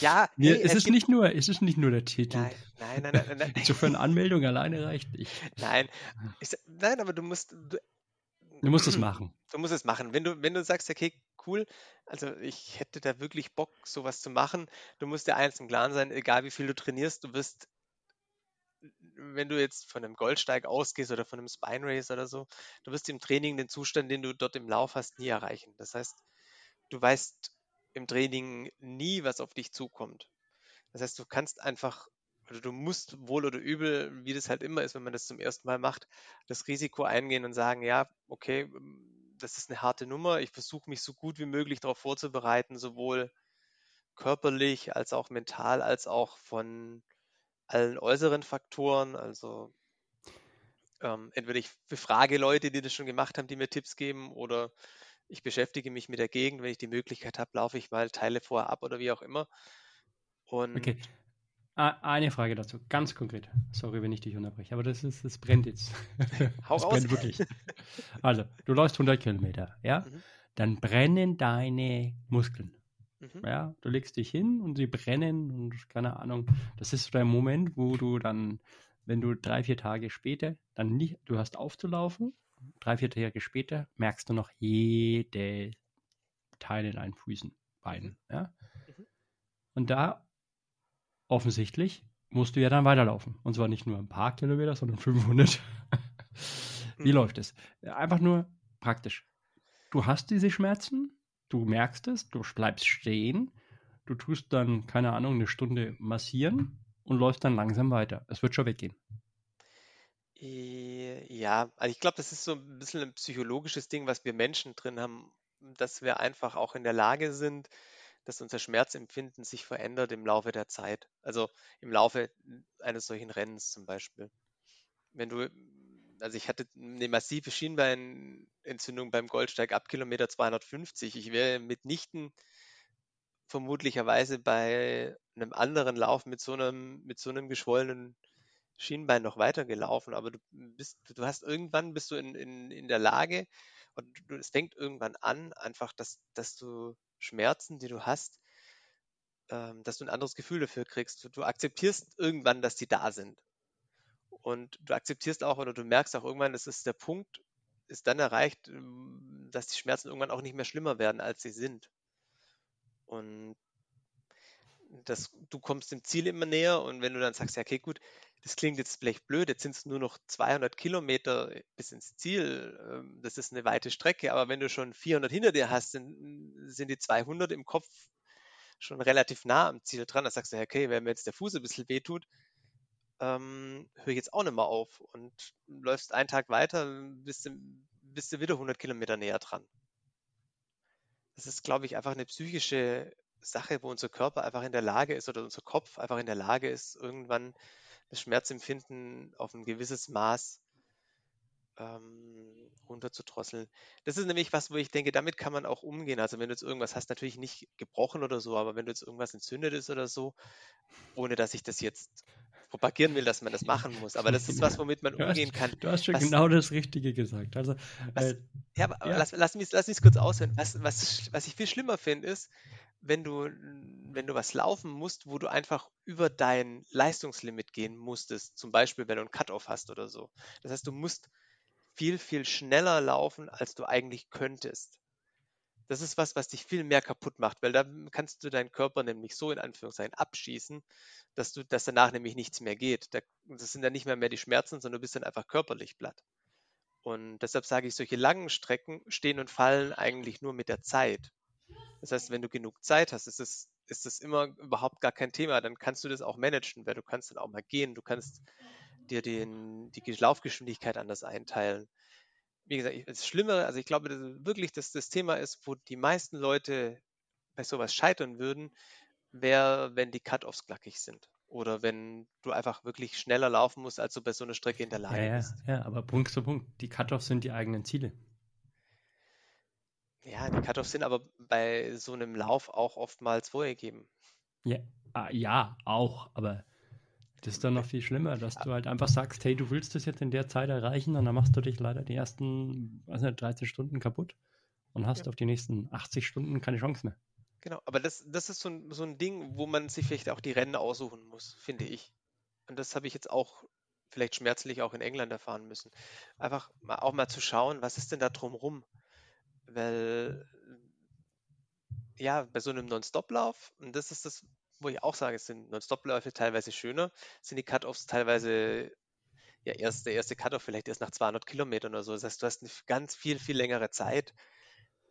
Ja, hey, es, ist nicht nur, es ist nicht nur der Titel. Nein, nein, Nein, nein, nein, nein. Insofern Anmeldung alleine reicht nicht. Nein, ich, nein, aber du musst, du, Du musst es machen. Du musst es machen. Wenn du, wenn du sagst, okay, cool, also ich hätte da wirklich Bock, sowas zu machen, du musst dir eins im Klaren sein, egal wie viel du trainierst, du wirst, wenn du jetzt von einem Goldsteig ausgehst oder von einem Spine Race oder so, du wirst im Training den Zustand, den du dort im Lauf hast, nie erreichen. Das heißt, du weißt im Training nie, was auf dich zukommt. Das heißt, du kannst einfach, oder du musst wohl oder übel, wie das halt immer ist, wenn man das zum ersten Mal macht, das Risiko eingehen und sagen, ja, okay, das ist eine harte Nummer. Ich versuche mich so gut wie möglich darauf vorzubereiten, sowohl körperlich als auch mental, als auch von allen äußeren Faktoren. Also ähm, entweder ich befrage Leute, die das schon gemacht haben, die mir Tipps geben, oder ich beschäftige mich mit der Gegend. Wenn ich die Möglichkeit habe, laufe ich mal Teile vorher ab oder wie auch immer. Und okay. Eine Frage dazu, ganz konkret. Sorry, wenn ich dich unterbreche, aber das ist, das brennt jetzt. Hau das raus. brennt wirklich. Also, du läufst 100 Kilometer, ja? Mhm. Dann brennen deine Muskeln. Mhm. Ja, du legst dich hin und sie brennen und keine Ahnung. Das ist so der Moment, wo du dann, wenn du drei, vier Tage später dann nicht, du hast aufzulaufen, drei, vier Tage später merkst du noch jede Teil in deinen Füßen, Beinen, mhm. ja? Mhm. Und da offensichtlich musst du ja dann weiterlaufen. Und zwar nicht nur ein paar Kilometer, sondern 500. Wie mhm. läuft es? Einfach nur praktisch. Du hast diese Schmerzen, du merkst es, du bleibst stehen, du tust dann, keine Ahnung, eine Stunde massieren und läufst dann langsam weiter. Es wird schon weggehen. Äh, ja, also ich glaube, das ist so ein bisschen ein psychologisches Ding, was wir Menschen drin haben, dass wir einfach auch in der Lage sind, dass unser Schmerzempfinden sich verändert im Laufe der Zeit. Also im Laufe eines solchen Rennens zum Beispiel. Wenn du, also ich hatte eine massive Schienbeinentzündung beim Goldsteig ab Kilometer 250. Ich wäre mitnichten vermutlicherweise bei einem anderen Lauf mit so einem, mit so einem geschwollenen Schienbein noch weitergelaufen, aber du bist, du hast irgendwann bist du in, in, in der Lage und es fängt irgendwann an, einfach, dass, dass du Schmerzen, die du hast, ähm, dass du ein anderes Gefühl dafür kriegst. Du akzeptierst irgendwann, dass die da sind. Und du akzeptierst auch oder du merkst auch irgendwann, es ist der Punkt, ist dann erreicht, ähm, dass die Schmerzen irgendwann auch nicht mehr schlimmer werden, als sie sind. Und das, du kommst dem Ziel immer näher und wenn du dann sagst, ja, okay, gut, das klingt jetzt vielleicht blöd, jetzt sind es nur noch 200 Kilometer bis ins Ziel, ähm, das ist eine weite Strecke, aber wenn du schon 400 hinter dir hast, sind, sind die 200 im Kopf schon relativ nah am Ziel dran. Da sagst du, okay, wenn mir jetzt der Fuß ein bisschen wehtut, ähm, höre ich jetzt auch nicht mehr auf und läufst einen Tag weiter, bist du, bist du wieder 100 Kilometer näher dran. Das ist, glaube ich, einfach eine psychische Sache, wo unser Körper einfach in der Lage ist oder unser Kopf einfach in der Lage ist, irgendwann das Schmerzempfinden auf ein gewisses Maß ähm, runterzudrosseln. Das ist nämlich was, wo ich denke, damit kann man auch umgehen. Also wenn du jetzt irgendwas hast, natürlich nicht gebrochen oder so, aber wenn du jetzt irgendwas entzündet ist oder so, ohne dass ich das jetzt propagieren will, dass man das machen muss. Aber das ist was, womit man du umgehen hast, kann. Du hast schon was, genau das Richtige gesagt. Also, was, äh, ja, aber, ja. Lass, lass, mich, lass mich kurz aushören. Was, was, was ich viel schlimmer finde, ist, wenn du, wenn du was laufen musst, wo du einfach über dein Leistungslimit gehen musstest, zum Beispiel wenn du einen Cut-Off hast oder so. Das heißt, du musst viel, viel schneller laufen, als du eigentlich könntest. Das ist was, was dich viel mehr kaputt macht, weil da kannst du deinen Körper nämlich so in Anführungszeichen abschießen, dass du, dass danach nämlich nichts mehr geht. das sind dann nicht mehr mehr die Schmerzen, sondern du bist dann einfach körperlich platt. Und deshalb sage ich, solche langen Strecken stehen und fallen eigentlich nur mit der Zeit. Das heißt, wenn du genug Zeit hast, ist es, ist es immer überhaupt gar kein Thema. Dann kannst du das auch managen, weil du kannst dann auch mal gehen. Du kannst dir den, die Laufgeschwindigkeit anders einteilen. Wie gesagt, das Schlimme, also ich glaube dass wirklich, dass das Thema ist, wo die meisten Leute bei sowas scheitern würden, wäre, wenn die Cut-Offs glackig sind. Oder wenn du einfach wirklich schneller laufen musst, als du bei so einer Strecke in der Lage ja, ja, bist. Ja, aber Punkt zu Punkt. Die Cut-Offs sind die eigenen Ziele. Ja, die Cut-Offs sind aber bei so einem Lauf auch oftmals vorgegeben. Ja, ah, ja, auch, aber das ist dann noch viel schlimmer, dass du halt einfach sagst, hey, du willst das jetzt in der Zeit erreichen und dann machst du dich leider die ersten, weiß nicht, 13 Stunden kaputt und hast ja. auf die nächsten 80 Stunden keine Chance mehr. Genau, aber das, das ist so ein, so ein Ding, wo man sich vielleicht auch die Rennen aussuchen muss, finde ich. und das habe ich jetzt auch vielleicht schmerzlich auch in England erfahren müssen, einfach mal, auch mal zu schauen, was ist denn da drumrum? Weil ja, bei so einem Non-Stop-Lauf, und das ist das, wo ich auch sage, es sind Non-Stop-Läufe teilweise schöner, sind die Cut-Offs teilweise, ja, erst, der erste Cut-Off vielleicht erst nach 200 Kilometern oder so. Das heißt, du hast eine ganz viel, viel längere Zeit,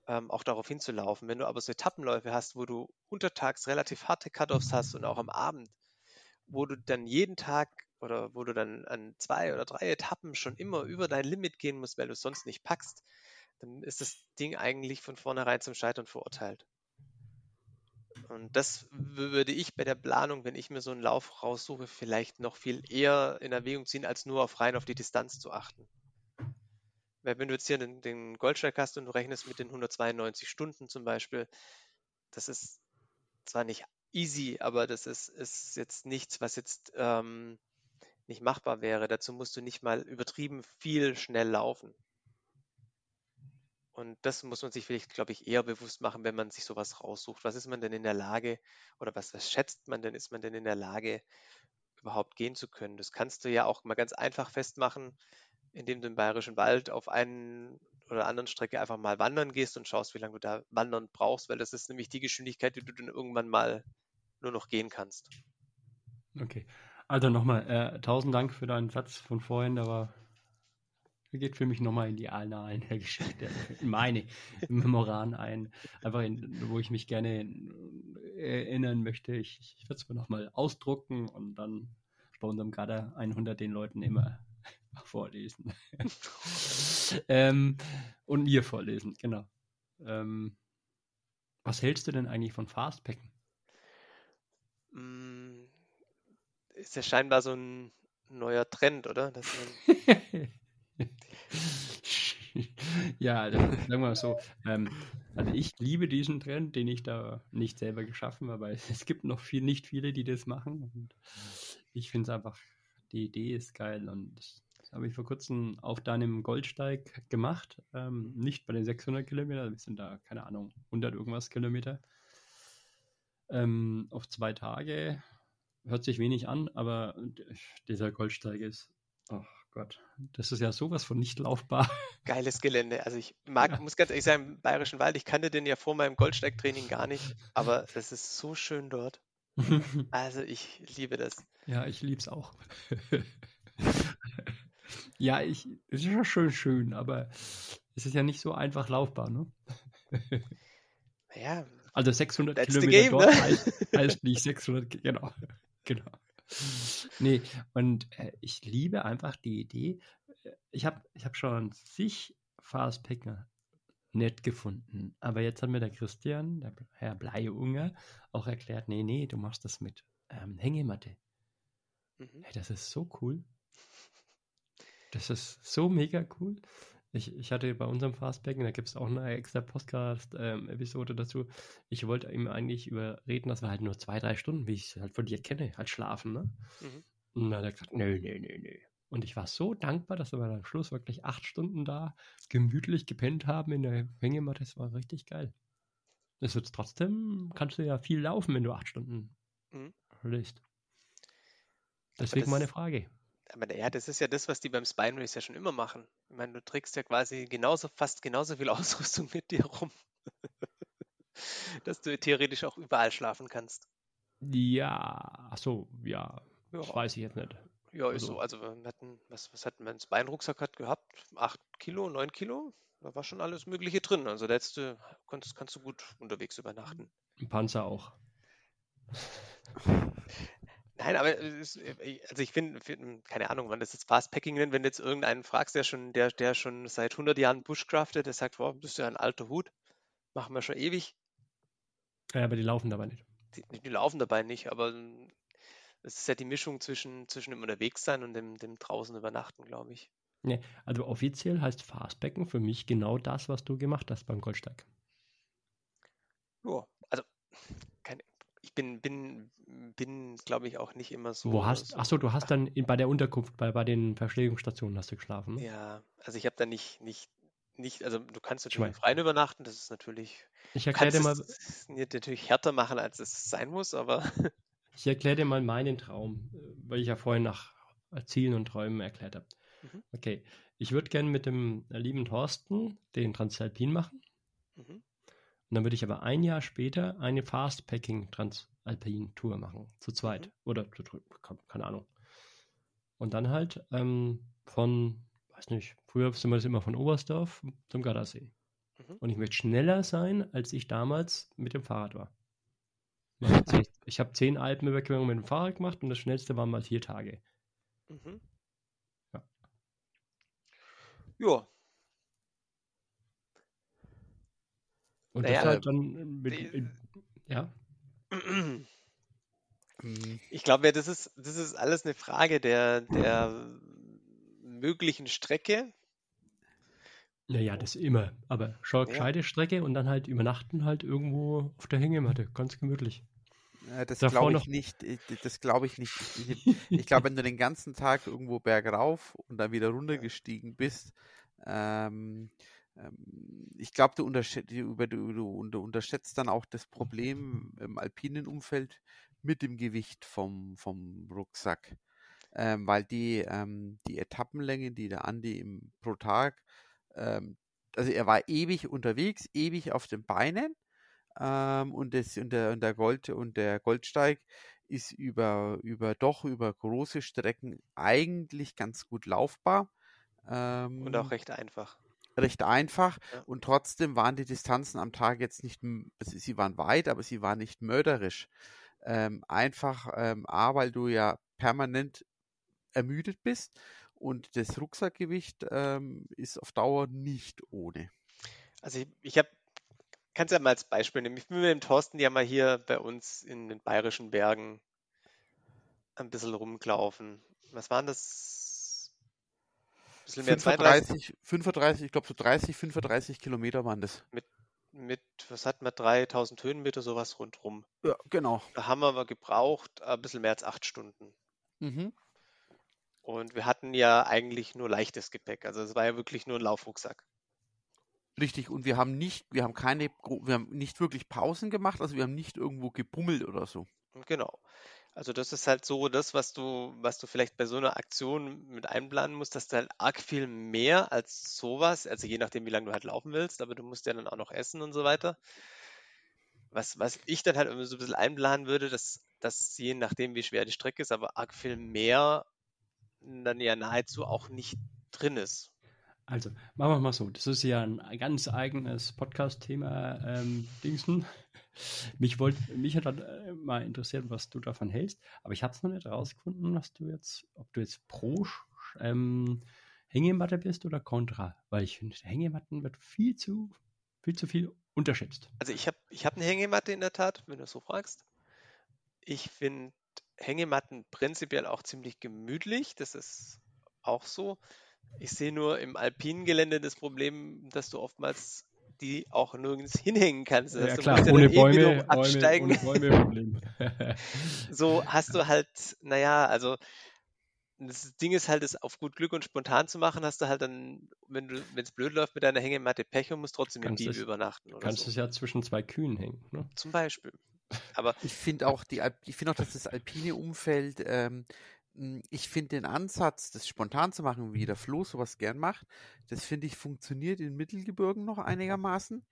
ähm, auch darauf hinzulaufen. Wenn du aber so Etappenläufe hast, wo du untertags relativ harte Cut-Offs hast und auch am Abend, wo du dann jeden Tag oder wo du dann an zwei oder drei Etappen schon immer über dein Limit gehen musst, weil du es sonst nicht packst, dann ist das Ding eigentlich von vornherein zum Scheitern verurteilt. Und das würde ich bei der Planung, wenn ich mir so einen Lauf raussuche, vielleicht noch viel eher in Erwägung ziehen, als nur auf rein auf die Distanz zu achten. Weil wenn du jetzt hier den, den Goldsteig hast und du rechnest mit den 192 Stunden zum Beispiel, das ist zwar nicht easy, aber das ist, ist jetzt nichts, was jetzt ähm, nicht machbar wäre. Dazu musst du nicht mal übertrieben viel schnell laufen. Und das muss man sich vielleicht, glaube ich, eher bewusst machen, wenn man sich sowas raussucht. Was ist man denn in der Lage oder was, was schätzt man denn, ist man denn in der Lage, überhaupt gehen zu können? Das kannst du ja auch mal ganz einfach festmachen, indem du im Bayerischen Wald auf einen oder anderen Strecke einfach mal wandern gehst und schaust, wie lange du da wandern brauchst, weil das ist nämlich die Geschwindigkeit, die du dann irgendwann mal nur noch gehen kannst. Okay. Also nochmal, äh, tausend Dank für deinen Satz von vorhin, da war geht für mich nochmal in die Annalen der Geschichte, in meine Memoran ein, einfach in, wo ich mich gerne erinnern möchte. Ich, ich würde es mir nochmal ausdrucken und dann bei unserem Garda 100 den Leuten immer vorlesen. ähm, und mir vorlesen, genau. Ähm, was hältst du denn eigentlich von Fastpacken? Mm, ist ja scheinbar so ein neuer Trend, oder? Dass man ja, sagen wir mal so. Ähm, also ich liebe diesen Trend, den ich da nicht selber geschaffen habe, aber es gibt noch viel, nicht viele, die das machen. Und ich finde es einfach, die Idee ist geil und das habe ich vor kurzem auf deinem Goldsteig gemacht. Ähm, nicht bei den 600 Kilometern, wir sind da, keine Ahnung, 100 irgendwas Kilometer. Ähm, auf zwei Tage. Hört sich wenig an, aber dieser Goldsteig ist, oh Gott, das ist ja sowas von nicht laufbar. Geiles Gelände. Also ich mag, ja. muss ganz ehrlich sagen, im Bayerischen Wald, ich kannte den ja vor meinem Goldsteigtraining gar nicht, aber es ist so schön dort. Also ich liebe das. Ja, ich liebe es auch. ja, ich, es ist ja schön schön, aber es ist ja nicht so einfach laufbar, ne? Ja. Also 600 Kilometer game, dort ne? heißt, heißt nicht 600, genau, genau. Nee, und äh, ich liebe einfach die Idee. Äh, ich habe ich hab schon sich Fastpacker nett gefunden. Aber jetzt hat mir der Christian, der Herr Bleiunger, auch erklärt, nee, nee, du machst das mit ähm, Hängematte. Mhm. Hey, das ist so cool. Das ist so mega cool. Ich, ich hatte bei unserem Fastbacken, da gibt es auch eine extra Podcast-Episode ähm, dazu. Ich wollte ihm eigentlich überreden, dass wir halt nur zwei, drei Stunden, wie ich es halt von dir kenne, halt schlafen, ne? Mhm. Und dann hat er gesagt, nö, nö, nö, nö. Und ich war so dankbar, dass wir am Schluss wirklich acht Stunden da gemütlich gepennt haben in der Hängematte. Das war richtig geil. Es wird trotzdem, kannst du ja viel laufen, wenn du acht Stunden mhm. lässt. Deswegen meine Frage aber ja, das ist ja das, was die beim Spine Race ja schon immer machen. Ich meine, du trägst ja quasi genauso, fast genauso viel Ausrüstung mit dir rum, dass du theoretisch auch überall schlafen kannst. Ja, ach so, ja, ja. Das weiß ich jetzt nicht. Ja, ist also, so. Also wir hatten, was, was hatten wir ins Beinrucksack hat gehabt? Acht Kilo, neun Kilo? Da war schon alles Mögliche drin. Also du, kannst, kannst du gut unterwegs übernachten. Ein Panzer auch. Nein, aber äh, also ich finde, find, keine Ahnung, wann das jetzt Fastpacking nennt, wenn du jetzt irgendeinen fragst, der schon, der, der schon seit 100 Jahren Bushcraftet, der sagt, wow, bist du ja ein alter Hut, machen wir schon ewig. Ja, aber die laufen dabei nicht. Die, die laufen dabei nicht, aber es ist ja die Mischung zwischen, zwischen dem Unterwegssein und dem, dem draußen übernachten, glaube ich. Nee, also offiziell heißt Fastbacken für mich genau das, was du gemacht hast beim Goldsteig. Ja, also keine, ich bin, bin, bin glaube ich, auch nicht immer so. Wo hast, so, achso, du hast dann bei der Unterkunft, bei, bei den Verpflegungsstationen hast du geschlafen. Ja, also ich habe da nicht, nicht, nicht, also du kannst natürlich im Freien übernachten, das ist natürlich. Ich erkläre dir mal. Es natürlich härter machen, als es sein muss, aber. Ich erkläre dir mal meinen Traum, äh, weil ich ja vorhin nach Zielen und Träumen erklärt habe. Mhm. Okay, ich würde gerne mit dem lieben Thorsten den Transalpin machen. Mhm. Und dann würde ich aber ein Jahr später eine Fastpacking Transalpin Tour machen, zu zweit. Mhm. Oder zu keine Ahnung. Und dann halt ähm, von, weiß nicht, früher sind wir das immer von Oberstdorf zum Gardasee. Mhm. Und ich möchte schneller sein, als ich damals mit dem Fahrrad war. Ich habe zehn Alpenüberquerungen mit dem Fahrrad gemacht und das schnellste waren mal vier Tage. Mhm. Ja. Ja, Und naja, das halt dann mit, die, ja. Ich glaube, ja, das ist, das ist alles eine Frage der, der möglichen Strecke. Naja, das immer. Aber schau, gescheite ja. Strecke und dann halt übernachten halt irgendwo auf der Hängematte. Ganz gemütlich. das glaube ich nicht. Das glaube ich nicht. Ich, ich glaube, wenn du den ganzen Tag irgendwo bergauf und dann wieder runtergestiegen bist, ähm, ich glaube, du, unterschätzt, du, du, unterschätzt dann auch das Problem im alpinen Umfeld mit dem Gewicht vom, vom Rucksack. Ähm, weil die, ähm, die Etappenlänge, die der Andi im, pro Tag, ähm, also er war ewig unterwegs, ewig auf den Beinen ähm, und, das, und, der, und der Gold und der Goldsteig ist über, über doch über große Strecken eigentlich ganz gut laufbar. Ähm, und auch recht einfach recht einfach ja. und trotzdem waren die Distanzen am Tag jetzt nicht, sie waren weit, aber sie waren nicht mörderisch. Ähm, einfach ähm, A, weil du ja permanent ermüdet bist und das Rucksackgewicht ähm, ist auf Dauer nicht ohne. Also ich, ich habe, kannst ja mal als Beispiel nehmen. Ich bin mit dem Thorsten ja mal hier bei uns in den bayerischen Bergen ein bisschen rumgelaufen. Was waren das? Bisschen mehr 35, 35, ich glaube so 30, 35 Kilometer waren das. Mit, mit was hatten wir, 3000 Höhenmeter, sowas rundrum. Ja, genau. Da haben wir aber gebraucht ein bisschen mehr als acht Stunden. Mhm. Und wir hatten ja eigentlich nur leichtes Gepäck. Also es war ja wirklich nur ein Laufrucksack. Richtig, und wir haben nicht, wir haben keine, wir haben nicht wirklich Pausen gemacht, also wir haben nicht irgendwo gebummelt oder so. Genau. Also das ist halt so das, was du, was du vielleicht bei so einer Aktion mit einplanen musst, dass du halt arg viel mehr als sowas, also je nachdem, wie lange du halt laufen willst, aber du musst ja dann auch noch essen und so weiter. Was, was ich dann halt irgendwie so ein bisschen einplanen würde, dass, dass je nachdem, wie schwer die Strecke ist, aber arg viel mehr dann ja nahezu auch nicht drin ist. Also, machen wir mal so. Das ist ja ein ganz eigenes Podcast-Thema, ähm, Dingsen. Mich, wollt, mich hat äh, mal interessiert, was du davon hältst, aber ich habe es noch nicht rausgefunden, was du jetzt, ob du jetzt pro ähm, Hängematte bist oder contra, weil ich finde, Hängematten wird viel zu, viel zu viel unterschätzt. Also ich habe ich hab eine Hängematte in der Tat, wenn du so fragst. Ich finde Hängematten prinzipiell auch ziemlich gemütlich, das ist auch so. Ich sehe nur im alpinen Gelände das Problem, dass du oftmals die auch nirgends hinhängen kannst. Ja, klar, ohne Bäume, absteigen. Ohne, ohne Bäume so hast du halt, naja, also das Ding ist halt, es auf gut Glück und spontan zu machen, hast du halt dann, wenn du, wenn es blöd läuft mit deiner Hängematte Pech und musst trotzdem im Deal übernachten. Oder kannst so. es ja zwischen zwei Kühen hängen. Ne? Zum Beispiel. Aber ich finde auch die, ich finde auch, dass das alpine Umfeld ähm, hm, ich finde den Ansatz, das spontan zu machen, wie der Flo sowas gern macht, das finde ich funktioniert in Mittelgebirgen noch einigermaßen.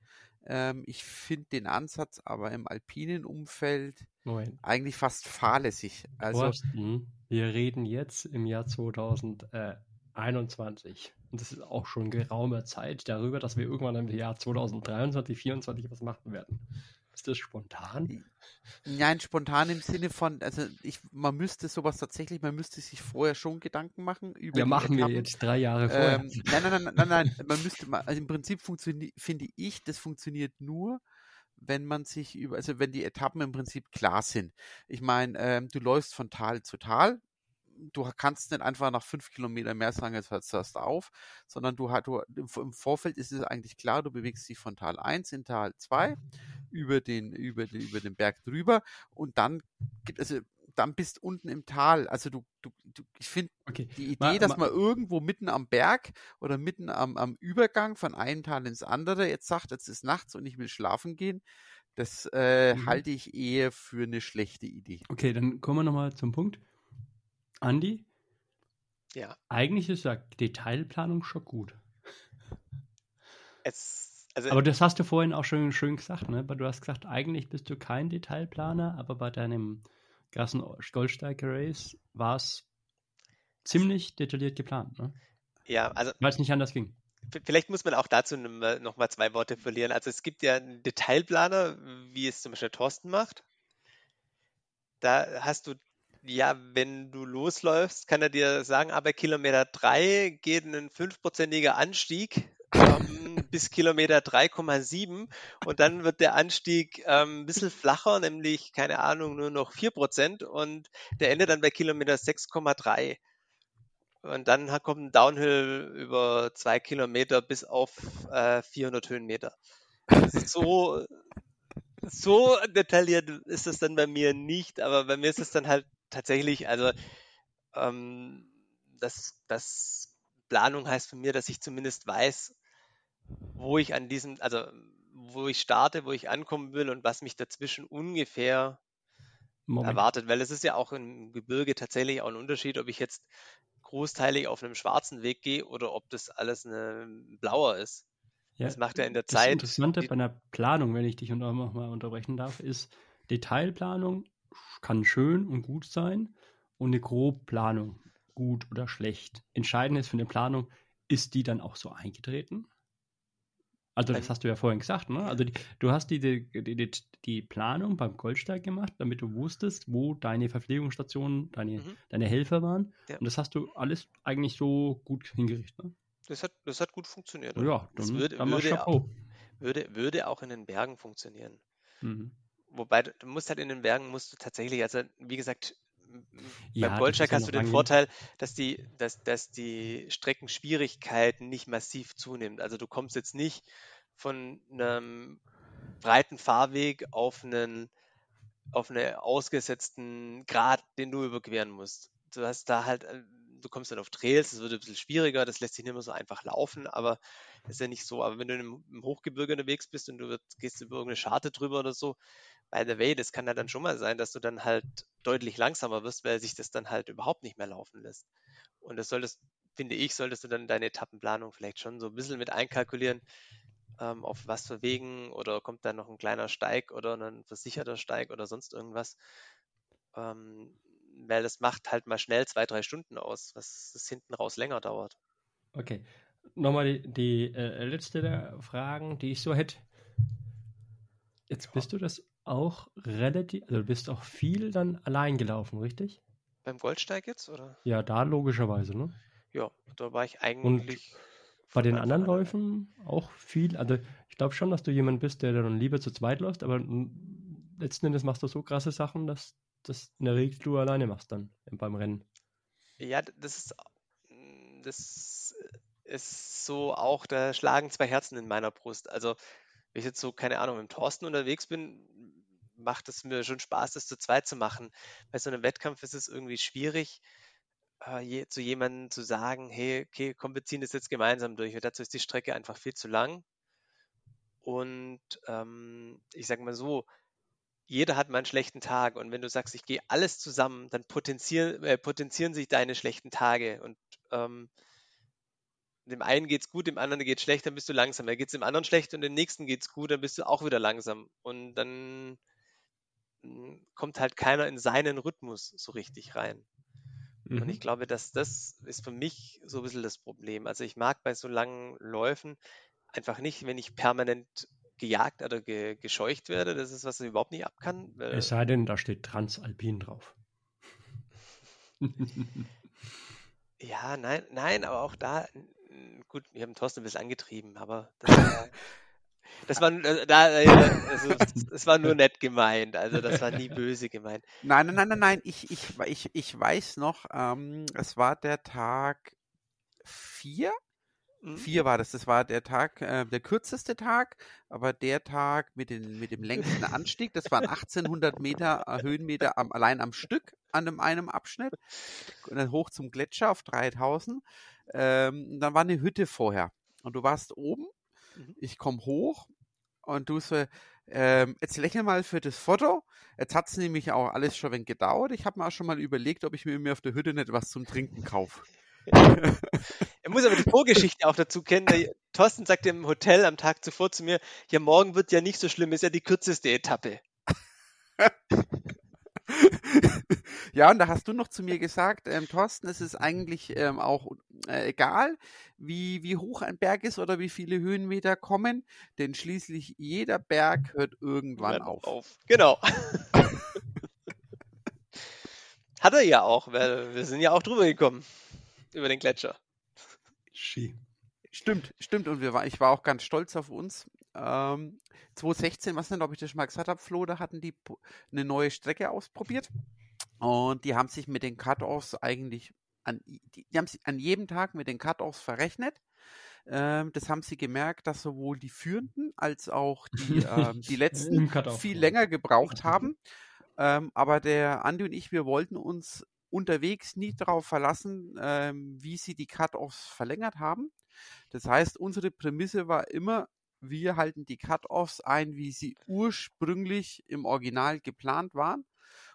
Ähm, ich finde den Ansatz aber im alpinen Umfeld Moment. eigentlich fast fahrlässig. Also, Thorsten, wir reden jetzt im Jahr 2021 und das ist auch schon geraume Zeit darüber, dass wir irgendwann im Jahr 2023, 2024 was machen werden. Ist das spontan? Nein, spontan im Sinne von, also ich, man müsste sowas tatsächlich, man müsste sich vorher schon Gedanken machen über. Ja, machen Etappen. wir jetzt drei Jahre vorher. Ähm, nein, nein, nein, nein, nein, man müsste also im Prinzip funktioniert, finde ich, das funktioniert nur, wenn man sich über, also wenn die Etappen im Prinzip klar sind. Ich meine, ähm, du läufst von Tal zu Tal, du kannst nicht einfach nach fünf Kilometern mehr sagen, jetzt hörst du auf, sondern du, du im Vorfeld ist es eigentlich klar, du bewegst dich von Tal 1 in Tal 2 über den, über den, über den Berg drüber und dann gibt also dann bist unten im Tal. Also du, du, du ich finde okay. die Idee, ma, dass ma, man irgendwo mitten am Berg oder mitten am, am Übergang von einem Tal ins andere jetzt sagt, jetzt ist nachts und ich will schlafen gehen, Das äh, mhm. halte ich eher für eine schlechte Idee. Okay, dann kommen wir nochmal zum Punkt. Andi? Ja. Eigentlich ist ja Detailplanung schon gut. Es, also aber das hast du vorhin auch schon schön gesagt, ne? Du hast gesagt, eigentlich bist du kein Detailplaner, aber bei deinem Gassen Goldsteiger Race war es ziemlich detailliert geplant, ne? Ja, also. Weil es nicht anders ging. Vielleicht muss man auch dazu noch mal zwei Worte verlieren. Also es gibt ja einen Detailplaner, wie es zum Beispiel Thorsten macht. Da hast du, ja, wenn du losläufst, kann er dir sagen, aber Kilometer 3 geht ein fünfprozentiger Anstieg ähm, bis Kilometer 3,7 und dann wird der Anstieg ähm, ein bisschen flacher, nämlich, keine Ahnung, nur noch 4% und der endet dann bei Kilometer 6,3. Und dann kommt ein Downhill über zwei Kilometer bis auf äh, 400 Höhenmeter. So, so detailliert ist es dann bei mir nicht, aber bei mir ist es dann halt tatsächlich, also ähm, das, das Planung heißt für mir, dass ich zumindest weiß, wo ich an diesem, also wo ich starte, wo ich ankommen will und was mich dazwischen ungefähr Moment. erwartet, weil es ist ja auch im Gebirge tatsächlich auch ein Unterschied, ob ich jetzt großteilig auf einem schwarzen Weg gehe oder ob das alles ein blauer ist. Ja, das macht ja in der das Zeit. Das Interessante bei einer Planung, wenn ich dich noch mal unterbrechen darf, ist, Detailplanung kann schön und gut sein und eine Grobplanung gut oder schlecht. Entscheidend ist für eine Planung, ist die dann auch so eingetreten? Also das hast du ja vorhin gesagt, ne? Also die, du hast die, die, die, die, Planung beim Goldsteig gemacht, damit du wusstest, wo deine Verpflegungsstationen, deine, mhm. deine Helfer waren. Ja. Und das hast du alles eigentlich so gut hingerichtet, ne? Das hat, das hat gut funktioniert. Ja, dann, das würde, dann würde, auch, würde, würde auch in den Bergen funktionieren. Mhm. Wobei, du musst halt in den Bergen, musst du tatsächlich, also wie gesagt, ja, beim Goldsteig hast du den Vorteil, dass die, dass, dass die Streckenschwierigkeiten nicht massiv zunimmt. Also du kommst jetzt nicht von einem breiten Fahrweg auf einen auf einen ausgesetzten Grad, den du überqueren musst. Du hast da halt, äh, du kommst dann auf Trails, das wird ein bisschen schwieriger, das lässt sich nicht mehr so einfach laufen, aber ist ja nicht so. Aber wenn du im, Hochgebirge unterwegs bist und du wird, gehst über irgendeine Scharte drüber oder so, by the way, das kann ja dann schon mal sein, dass du dann halt deutlich langsamer wirst, weil sich das dann halt überhaupt nicht mehr laufen lässt. Und das solltest, finde ich, solltest du dann deine Etappenplanung vielleicht schon so ein bisschen mit einkalkulieren, ähm, auf was für Wegen oder kommt da noch ein kleiner Steig oder ein versicherter Steig oder sonst irgendwas. Ähm, weil das macht halt mal schnell zwei, drei Stunden aus, was es hinten raus länger dauert. Okay. Nochmal die, die äh, letzte der Fragen, die ich so hätte. Jetzt bist du das auch relativ, also du bist auch viel dann allein gelaufen, richtig? Beim Goldsteig jetzt, oder? Ja, da logischerweise, ne? Ja, da war ich eigentlich. Und bei den anderen Läufen auch viel. Also ich glaube schon, dass du jemand bist, der dann lieber zu zweit läuft, aber letzten Endes machst du so krasse Sachen, dass das in der Regel du alleine machst dann beim Rennen. Ja, das ist das ist so auch, da schlagen zwei Herzen in meiner Brust. Also wenn ich jetzt so, keine Ahnung, mit dem Thorsten unterwegs bin, macht es mir schon Spaß, das zu zweit zu machen. Bei so einem Wettkampf ist es irgendwie schwierig, äh, zu jemandem zu sagen, hey, okay, komm, wir ziehen das jetzt gemeinsam durch, weil dazu ist die Strecke einfach viel zu lang. Und ähm, ich sage mal so, jeder hat mal einen schlechten Tag und wenn du sagst, ich gehe alles zusammen, dann potenzieren, äh, potenzieren sich deine schlechten Tage und ähm, dem einen geht es gut, dem anderen geht es schlecht, dann bist du langsam. Dann geht es dem anderen schlecht und dem nächsten geht es gut, dann bist du auch wieder langsam. Und dann hm, kommt halt keiner in seinen Rhythmus so richtig rein. Mhm. Und ich glaube, dass das ist für mich so ein bisschen das Problem. Also ich mag bei so langen Läufen einfach nicht, wenn ich permanent gejagt oder ge gescheucht werde. Das ist was ich überhaupt nicht ab kann. Es sei denn, da steht Transalpin drauf. ja, nein, nein, aber auch da gut, wir haben Thorsten ein bisschen angetrieben, aber das war, das war, äh, da, also, das war nur nett gemeint, also das war nie böse gemeint. Nein, nein, nein, nein, nein, ich, ich, ich, ich weiß noch, ähm, es war der Tag vier. Mhm. Vier war das, das war der Tag, äh, der kürzeste Tag, aber der Tag mit, den, mit dem längsten Anstieg, das waren 1800 Meter äh, Höhenmeter am, allein am Stück an einem, einem Abschnitt und dann hoch zum Gletscher auf 3000 ähm, dann war eine Hütte vorher und du warst oben. Mhm. Ich komme hoch und du so, Ähm, jetzt lächle mal für das Foto. Jetzt hat es nämlich auch alles schon wenig gedauert. Ich habe mir auch schon mal überlegt, ob ich mir auf der Hütte nicht was zum Trinken kaufe. er muss aber die Vorgeschichte auch dazu kennen. Der Thorsten sagte im Hotel am Tag zuvor zu mir, ja, morgen wird ja nicht so schlimm, ist ja die kürzeste Etappe. ja, und da hast du noch zu mir gesagt, ähm, Thorsten, es ist eigentlich ähm, auch äh, egal, wie, wie hoch ein Berg ist oder wie viele Höhenmeter kommen, denn schließlich jeder Berg hört irgendwann auf. auf. Genau. Hat er ja auch, weil wir sind ja auch drüber gekommen. Über den Gletscher. Ski. Stimmt, stimmt. Und wir war, ich war auch ganz stolz auf uns. Ähm, 2016, was denn, ob ich das schon mal gesagt habe, Flo, da hatten die eine neue Strecke ausprobiert. Und die haben sich mit den Cut-Offs eigentlich an, die, die haben sich an jedem Tag mit den Cut-Offs verrechnet. Ähm, das haben sie gemerkt, dass sowohl die Führenden als auch die, ähm, die letzten viel länger gebraucht haben. Ähm, aber der Andi und ich, wir wollten uns unterwegs nie darauf verlassen, ähm, wie sie die Cut-Offs verlängert haben. Das heißt, unsere Prämisse war immer, wir halten die Cut-Offs ein, wie sie ursprünglich im Original geplant waren.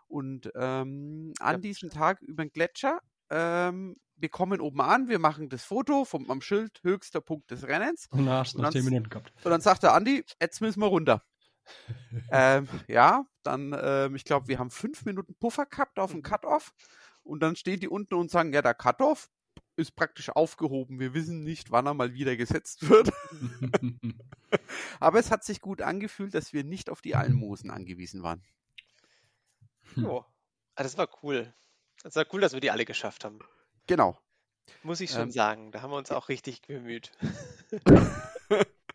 Und ähm, an ja. diesem Tag über den Gletscher, ähm, wir kommen oben an, wir machen das Foto vom am Schild, höchster Punkt des Rennens. Und, nach, und, dann, 10 Minuten gehabt. und dann sagt der Andi, jetzt müssen wir runter. ähm, ja, dann, ähm, ich glaube, wir haben fünf Minuten Puffer gehabt auf dem mhm. Cut-Off. Und dann stehen die unten und sagen, ja, der Cut-Off ist praktisch aufgehoben. Wir wissen nicht, wann er mal wieder gesetzt wird. Aber es hat sich gut angefühlt, dass wir nicht auf die Almosen angewiesen waren. Oh, das war cool. Das war cool, dass wir die alle geschafft haben. Genau. Muss ich schon ähm, sagen. Da haben wir uns auch richtig bemüht.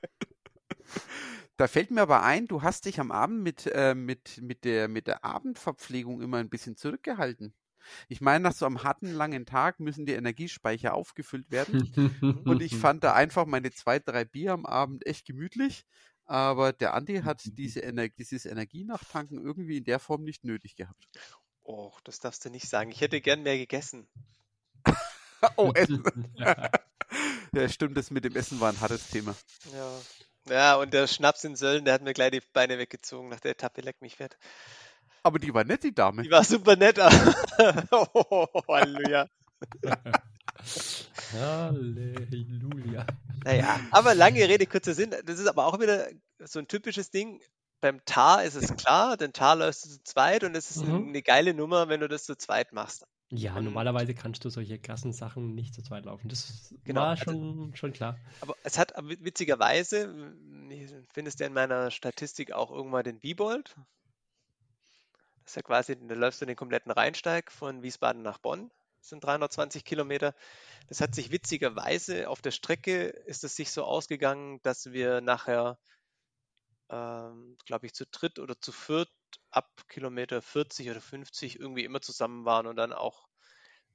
Da fällt mir aber ein, du hast dich am Abend mit, äh, mit, mit, der, mit der Abendverpflegung immer ein bisschen zurückgehalten. Ich meine, nach so einem harten, langen Tag müssen die Energiespeicher aufgefüllt werden. und ich fand da einfach meine zwei, drei Bier am Abend echt gemütlich. Aber der Andi hat diese Ener dieses Energienachtanken irgendwie in der Form nicht nötig gehabt. Oh, das darfst du nicht sagen. Ich hätte gern mehr gegessen. oh, Essen. ja, stimmt, das mit dem Essen war ein hartes Thema. Ja. Ja, und der Schnaps in Sölden, der hat mir gleich die Beine weggezogen nach der Etappe, leck mich fett. Aber die war nett, die Dame. Die war super nett. oh, Halleluja. Halleluja. Naja, aber lange Rede, kurzer Sinn. Das ist aber auch wieder so ein typisches Ding. Beim Tar ist es klar, denn Tar läufst du zu zweit und es ist mhm. eine geile Nummer, wenn du das zu zweit machst. Ja, und normalerweise kannst du solche krassen Sachen nicht zu zweit laufen. Das genau, war schon, also, schon klar. Aber es hat witzigerweise, findest du in meiner Statistik auch irgendwann den Wiebold, das ist ja quasi, da läufst du den kompletten Rheinsteig von Wiesbaden nach Bonn. Das sind 320 Kilometer. Das hat sich witzigerweise auf der Strecke ist es sich so ausgegangen, dass wir nachher, ähm, glaube ich, zu dritt oder zu viert ab Kilometer 40 oder 50 irgendwie immer zusammen waren und dann auch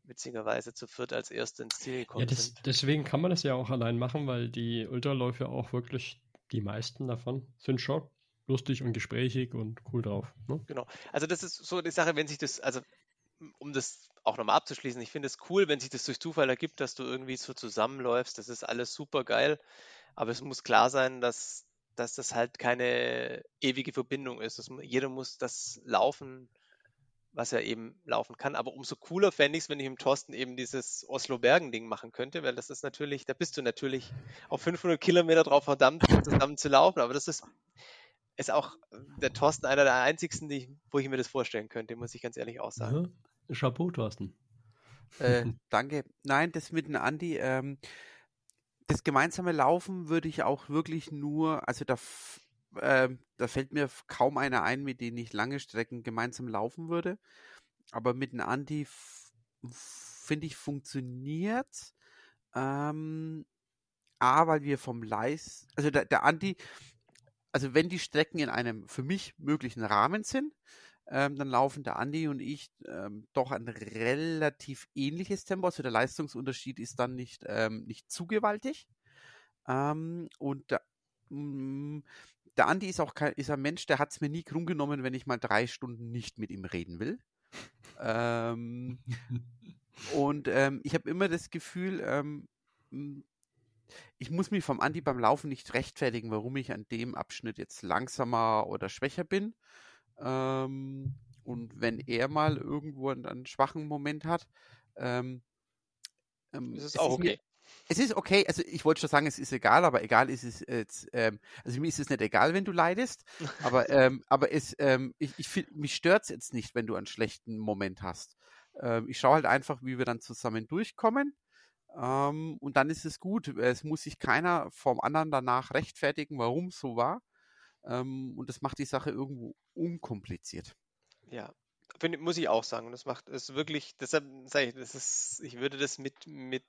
witzigerweise zu viert als Erste ins Ziel gekommen ja, das, sind. Deswegen kann man das ja auch allein machen, weil die Ultraläufe auch wirklich, die meisten davon, sind schon lustig und gesprächig und cool drauf. Ne? Genau. Also das ist so die Sache, wenn sich das, also um das auch nochmal abzuschließen, ich finde es cool, wenn sich das durch Zufall ergibt, dass du irgendwie so zusammenläufst. Das ist alles super geil. Aber es muss klar sein, dass, dass das halt keine ewige Verbindung ist. Das, jeder muss das laufen, was er eben laufen kann. Aber umso cooler fände ich es, wenn ich im Thorsten eben dieses Oslo-Bergen-Ding machen könnte, weil das ist natürlich, da bist du natürlich auf 500 Kilometer drauf verdammt, zusammen zu laufen. Aber das ist ist auch der Thorsten einer der einzigsten, die, wo ich mir das vorstellen könnte, muss ich ganz ehrlich auch sagen. Ja. Chapeau, Thorsten. Äh, danke. Nein, das mit dem Andi, ähm, das gemeinsame Laufen würde ich auch wirklich nur, also da, äh, da fällt mir kaum einer ein, mit dem ich lange Strecken gemeinsam laufen würde. Aber mit dem Andi finde ich funktioniert. Ähm, A, weil wir vom Leis, also der, der Andi, also wenn die Strecken in einem für mich möglichen Rahmen sind, ähm, dann laufen der Andi und ich ähm, doch ein relativ ähnliches Tempo. Also der Leistungsunterschied ist dann nicht, ähm, nicht zu gewaltig. Ähm, und der, mh, mm, der Andi ist auch kein, ist ein Mensch, der hat es mir nie krumm genommen, wenn ich mal drei Stunden nicht mit ihm reden will. Ähm, und ähm, ich habe immer das Gefühl, ich muss mich vom Andi beim Laufen nicht rechtfertigen, warum ich an dem Abschnitt jetzt langsamer oder schwächer bin. Ähm, und wenn er mal irgendwo einen, einen schwachen Moment hat, ähm, ähm, ist es auch okay. Mir, es ist okay, also ich wollte schon sagen, es ist egal, aber egal ist es jetzt, ähm, also mir ist es nicht egal, wenn du leidest, aber, ähm, aber es, ähm, ich, ich, mich stört es jetzt nicht, wenn du einen schlechten Moment hast. Ähm, ich schaue halt einfach, wie wir dann zusammen durchkommen ähm, und dann ist es gut. Es muss sich keiner vom anderen danach rechtfertigen, warum es so war ähm, und das macht die Sache irgendwo unkompliziert. Ja, Find, muss ich auch sagen. Das macht es wirklich, deshalb sage ich, das ist, ich würde das mit, mit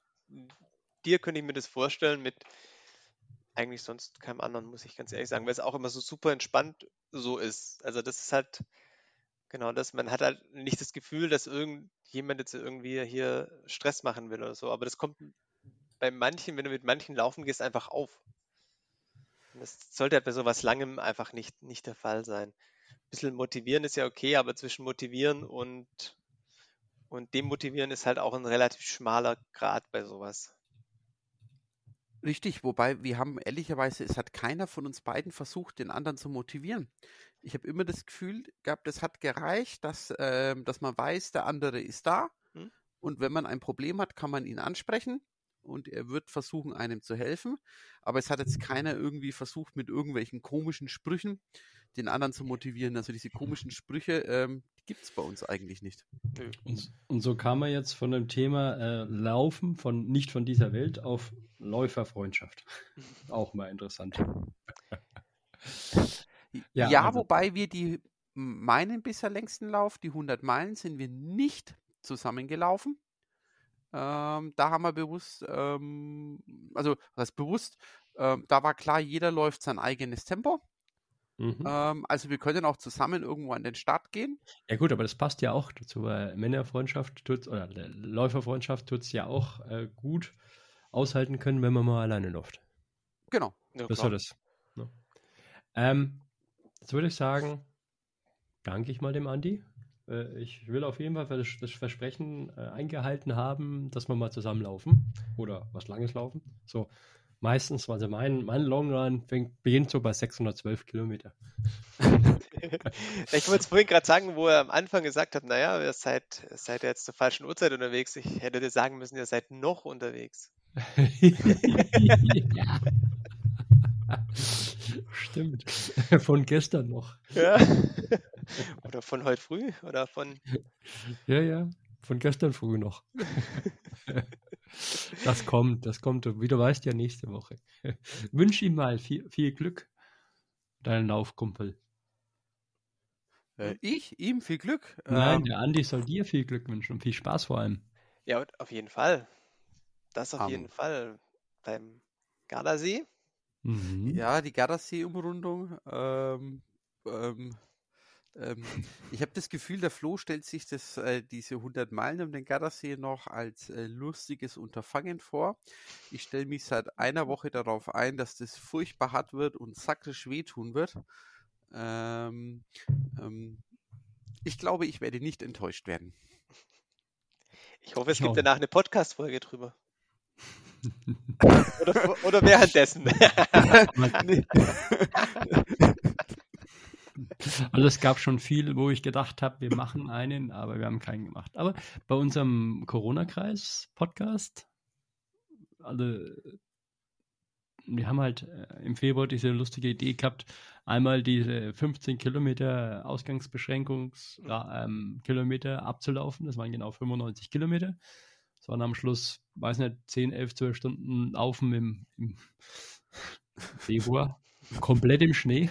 dir könnte ich mir das vorstellen, mit eigentlich sonst keinem anderen, muss ich ganz ehrlich sagen, weil es auch immer so super entspannt so ist. Also das ist halt genau das, man hat halt nicht das Gefühl, dass irgendjemand jetzt irgendwie hier Stress machen will oder so, aber das kommt bei manchen, wenn du mit manchen laufen gehst, einfach auf. Und das sollte halt bei sowas Langem einfach nicht, nicht der Fall sein bisschen motivieren ist ja okay, aber zwischen motivieren und, und demotivieren ist halt auch ein relativ schmaler Grad bei sowas. Richtig, wobei wir haben ehrlicherweise, es hat keiner von uns beiden versucht, den anderen zu motivieren. Ich habe immer das Gefühl gehabt, es hat gereicht, dass, äh, dass man weiß, der andere ist da. Hm? Und wenn man ein Problem hat, kann man ihn ansprechen und er wird versuchen, einem zu helfen. Aber es hat jetzt keiner irgendwie versucht, mit irgendwelchen komischen Sprüchen den anderen zu motivieren. Also diese komischen Sprüche, ähm, die gibt es bei uns eigentlich nicht. Und, und, so kam er jetzt von dem Thema äh, Laufen von nicht von dieser Welt auf Läuferfreundschaft. Auch mal interessant. ja, ja also, wobei wir die meinen bisher längsten Lauf, die 100 Meilen, sind wir nicht zusammengelaufen. Ähm, da haben wir bewusst, ähm, also was bewusst, ähm, da war klar, jeder läuft sein eigenes Tempo. Mhm. Ähm, also wir können auch zusammen irgendwo an den Start gehen. Ja gut, aber das passt ja auch dazu, weil Männerfreundschaft tut oder Läuferfreundschaft tut es ja auch äh, gut aushalten können, wenn man mal alleine läuft. Genau. Ja, das war das. Ne? Ähm, jetzt würde ich sagen, danke ich mal dem Andi. Äh, ich will auf jeden Fall das Versprechen äh, eingehalten haben, dass wir mal zusammenlaufen oder was Langes laufen. So Meistens, also mein, mein Longrun fängt, beginnt so bei 612 Kilometer. ich wollte es vorhin gerade sagen, wo er am Anfang gesagt hat, naja, ihr seid, seid ihr jetzt zur falschen Uhrzeit unterwegs. Ich hätte dir sagen müssen, ihr seid noch unterwegs. ja. Stimmt. Von gestern noch. Ja. Oder von heute früh oder von. Ja, ja. Von gestern früh noch. Das kommt, das kommt. Wie du weißt, ja nächste Woche. Wünsche ihm mal viel, viel Glück, deinen Laufkumpel. Äh, ich? Ihm viel Glück? Nein, ähm, der Andi soll dir viel Glück wünschen und viel Spaß vor allem. Ja, auf jeden Fall. Das auf um. jeden Fall. Beim Gardasee. Mhm. Ja, die Gardasee-Umrundung. Ähm, ähm, ähm, ich habe das Gefühl, der Flo stellt sich das, äh, diese 100 Meilen um den Gardasee noch als äh, lustiges Unterfangen vor. Ich stelle mich seit einer Woche darauf ein, dass das furchtbar hart wird und sakrisch wehtun wird. Ähm, ähm, ich glaube, ich werde nicht enttäuscht werden. Ich hoffe, es gibt danach eine Podcast-Folge drüber. Oder, oder währenddessen. Also es gab schon viel, wo ich gedacht habe, wir machen einen, aber wir haben keinen gemacht. Aber bei unserem Corona-Kreis-Podcast, also wir haben halt äh, im Februar diese lustige Idee gehabt, einmal diese 15 Kilometer Ausgangsbeschränkungskilometer ähm, abzulaufen. Das waren genau 95 Kilometer. Das waren am Schluss, weiß nicht, 10, 11, 12 Stunden Laufen im, im Februar komplett im Schnee.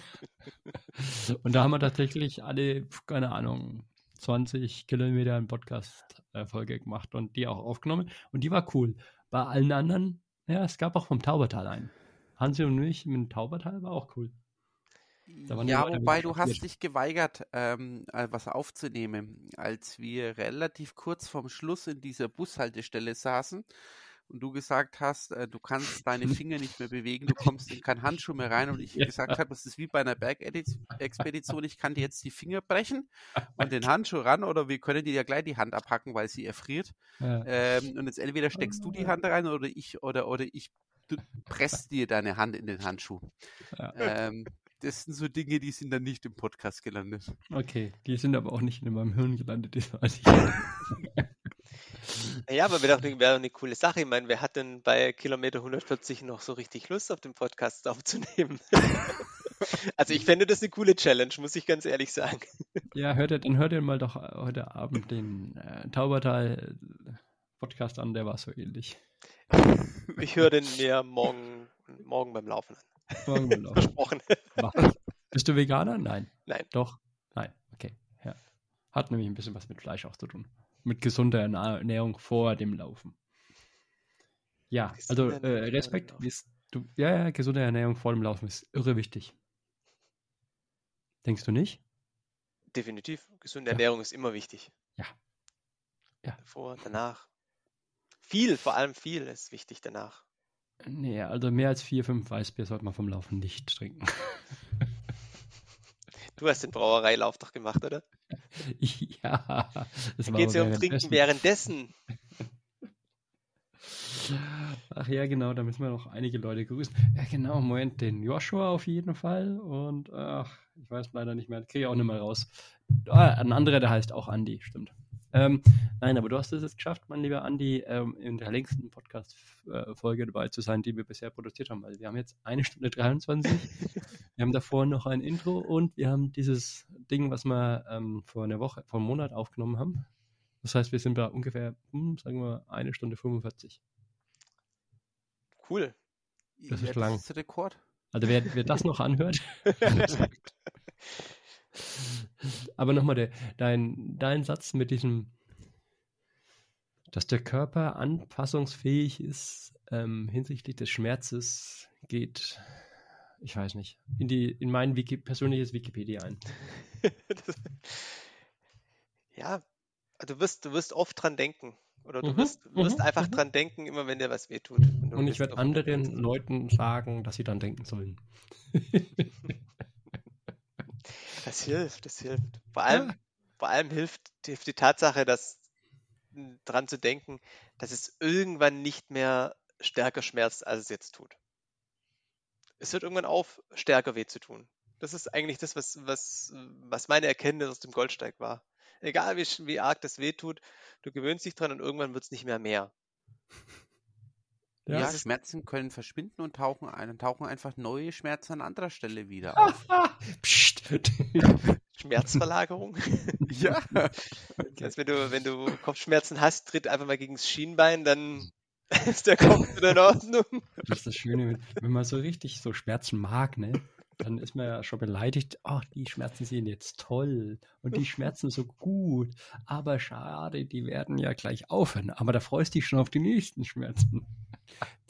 Und da haben wir tatsächlich alle, keine Ahnung, 20 Kilometer eine Podcast-Folge gemacht und die auch aufgenommen. Und die war cool. Bei allen anderen, ja, es gab auch vom Taubertal einen. Hansi und mich mit dem Taubertal war auch cool. Ja, wobei du hast dich geweigert, ähm, äh, was aufzunehmen, als wir relativ kurz vorm Schluss in dieser Bushaltestelle saßen und du gesagt hast, äh, du kannst deine Finger nicht mehr bewegen, du kommst in kein Handschuh mehr rein und ich ja. gesagt habe, das ist wie bei einer Bergexpedition, ich kann dir jetzt die Finger brechen und den Handschuh ran oder wir können dir ja gleich die Hand abhacken, weil sie erfriert. Ja. Ähm, und jetzt entweder steckst du die Hand rein oder ich oder oder ich du presst dir deine Hand in den Handschuh. Ja. Ähm, das sind so Dinge, die sind dann nicht im Podcast gelandet. Okay, die sind aber auch nicht in meinem Hirn gelandet, das weiß ich. Ja, aber wäre doch, eine- wäre doch eine coole Sache. Ich meine, wer hat denn bei Kilometer 140 noch so richtig Lust auf den Podcast aufzunehmen? Also ich fände das eine coole Challenge, muss ich ganz ehrlich sagen. Ja, hört ihr, dann hört ihr mal doch äh, heute Abend den äh, Taubertal äh, Podcast an, der war so ähnlich. Ich höre den mir morgen, morgen beim Laufen an. Laufen. Versprochen. Bist du Veganer? Nein. Nein. Doch? Nein. Okay. Ja. Hat nämlich ein bisschen was mit Fleisch auch zu tun. Mit gesunder Ernähr- Ernährung vor dem Laufen. Ja, also äh, Respekt. du, ja, ja, gesunde Ernährung vor dem Laufen ist irre wichtig. Denkst du nicht? Definitiv. Gesunde Ja. Ernährung ist immer wichtig. Ja. Ja. Davor, danach. Viel, vor allem viel ist wichtig danach. Nee, also mehr als vier, fünf Weißbier sollte man vom Laufen nicht trinken. Du hast den Brauereilauf doch gemacht, oder? ja, war geht es ja um Trinken währenddessen. Ach ja, genau, da müssen wir noch einige Leute grüßen. Ja, genau, Moment, den Joshua auf jeden Fall. Und ach, ich weiß leider nicht mehr, kriege ich auch nicht mehr raus. Ah, ein anderer, der heißt auch Andi, stimmt. Ähm, nein, aber du hast es jetzt geschafft, mein lieber Andi, ähm, in der längsten Podcast-Folge dabei zu sein, die wir bisher produziert haben. Also wir haben jetzt eine Stunde 23. wir haben davor noch ein Intro und wir haben dieses Ding, was wir ähm, vor einer Woche, vor einem Monat aufgenommen haben. Das heißt, wir sind bei ungefähr, hm, sagen wir, eine Stunde 45. Cool. Das ist lang. Das ist Rekord. Also wer, wer das noch anhört. Aber nochmal dein, dein Satz mit diesem, dass der Körper anpassungsfähig ist ähm, hinsichtlich des Schmerzes, geht, ich weiß nicht, in, die, in mein Wiki, persönliches Wikipedia ein. Das- ja, du wirst, du wirst oft dran denken. Oder du Mhm, wirst, wirst mhm, einfach mhm. dran denken, immer wenn dir was wehtut. Und, du Und ich werde anderen Leuten sagen, dass sie dann denken sollen. Das hilft, das hilft. Vor allem, Ja. vor allem hilft, hilft die Tatsache, dass m, dran zu denken, dass es irgendwann nicht mehr stärker schmerzt, als es jetzt tut. Es hört irgendwann auf, stärker weh zu tun. Das ist eigentlich das, was, was, was meine Erkenntnis aus dem Goldsteig war. Egal wie, wie arg das weh tut, du gewöhnst dich dran und irgendwann wird es nicht mehr mehr. Ja, Ja, Schmerzen können verschwinden und tauchen, ein, tauchen einfach neue Schmerzen an anderer Stelle wieder auf. Schmerzverlagerung. ja. Also wenn du, wenn du Kopfschmerzen hast, tritt einfach mal gegen das Schienbein, dann ist der Kopf wieder in Ordnung. Das ist das Schöne, wenn- wenn man so richtig so Schmerzen mag, ne? Dann ist man ja schon beleidigt, ach, die Schmerzen sind jetzt toll und die schmerzen so gut, aber schade, die werden ja gleich aufhören. Aber da freust du dich schon auf die nächsten Schmerzen.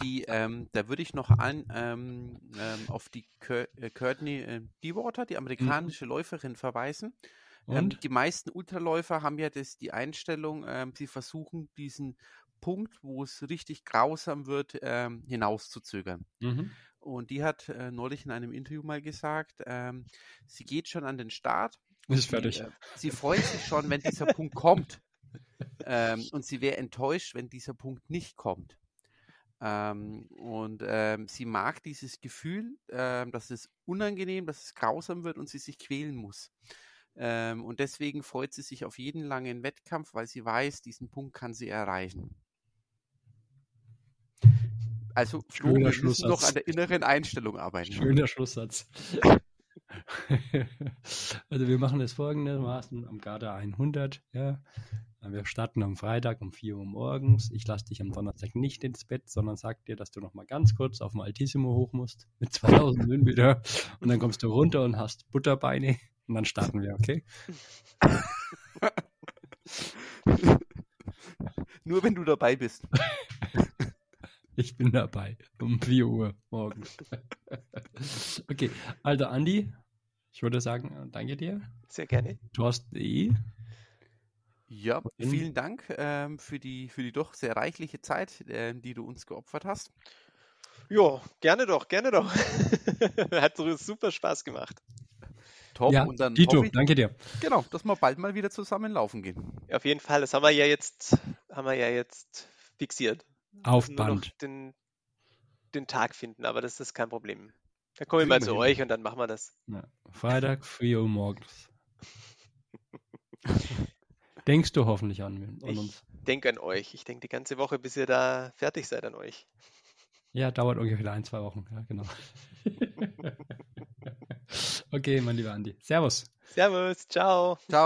Die, ähm, da würde ich noch an, ähm, ähm, auf die Cur äh, Courtney äh, Dewater, die amerikanische Läuferin, verweisen. Ähm, die meisten Ultraläufer haben ja das, die Einstellung, ähm, sie versuchen diesen Punkt, wo es richtig grausam wird, ähm, hinauszuzögern. Mhm. Und die hat äh, neulich in einem Interview mal gesagt, ähm, sie geht schon an den Start. Ist Sie, fertig. äh, sie freut sich schon, wenn dieser Punkt kommt. Ähm, und sie wäre enttäuscht, wenn dieser Punkt nicht kommt. Ähm, und ähm, sie mag dieses Gefühl, ähm, dass es unangenehm, dass es grausam wird und sie sich quälen muss. Ähm, und deswegen freut sie sich auf jeden langen Wettkampf, weil sie weiß, diesen Punkt kann sie erreichen. Also, Flo, Schöner wir müssen Schlusssatz. noch an der inneren Einstellung arbeiten. Schöner Schlusssatz. also wir machen das folgendermaßen am Garda 100, ja. Wir starten am Freitag um 4 Uhr morgens. Ich lasse dich am Donnerstag nicht ins Bett, sondern sag dir, dass du noch mal ganz kurz auf dem Altissimo hoch musst mit 2000 Höhenmeter und dann kommst du runter und hast Butterbeine und dann starten wir, okay? Nur wenn du dabei bist. Ich bin dabei um 4 Uhr morgens. okay, also Andi, ich würde sagen, danke dir. Sehr gerne. Thorsten.de. Ja, In- vielen Dank ähm, für, die, für die doch sehr reichliche Zeit, ähm, die du uns geopfert hast. Ja, gerne doch, gerne doch. Hat so super Spaß gemacht. Top. Ja, und dann Dito, hoffe ich, danke dir. genau, dass wir bald mal wieder zusammen laufen gehen. Auf jeden Fall, das haben wir ja jetzt, haben wir ja jetzt fixiert. Auf Band. Den, den Tag finden, aber das ist kein Problem. Da komme ich mal zu euch und dann machen wir das. Ja. Freitag, 4 Uhr morgens. Denkst du hoffentlich an, an ich uns? denke an euch. Ich denke die ganze Woche, bis ihr da fertig seid an euch. Ja, dauert ungefähr ein, zwei Wochen. Ja, genau. okay, mein lieber Andi. Servus. Servus. Ciao. Ciao.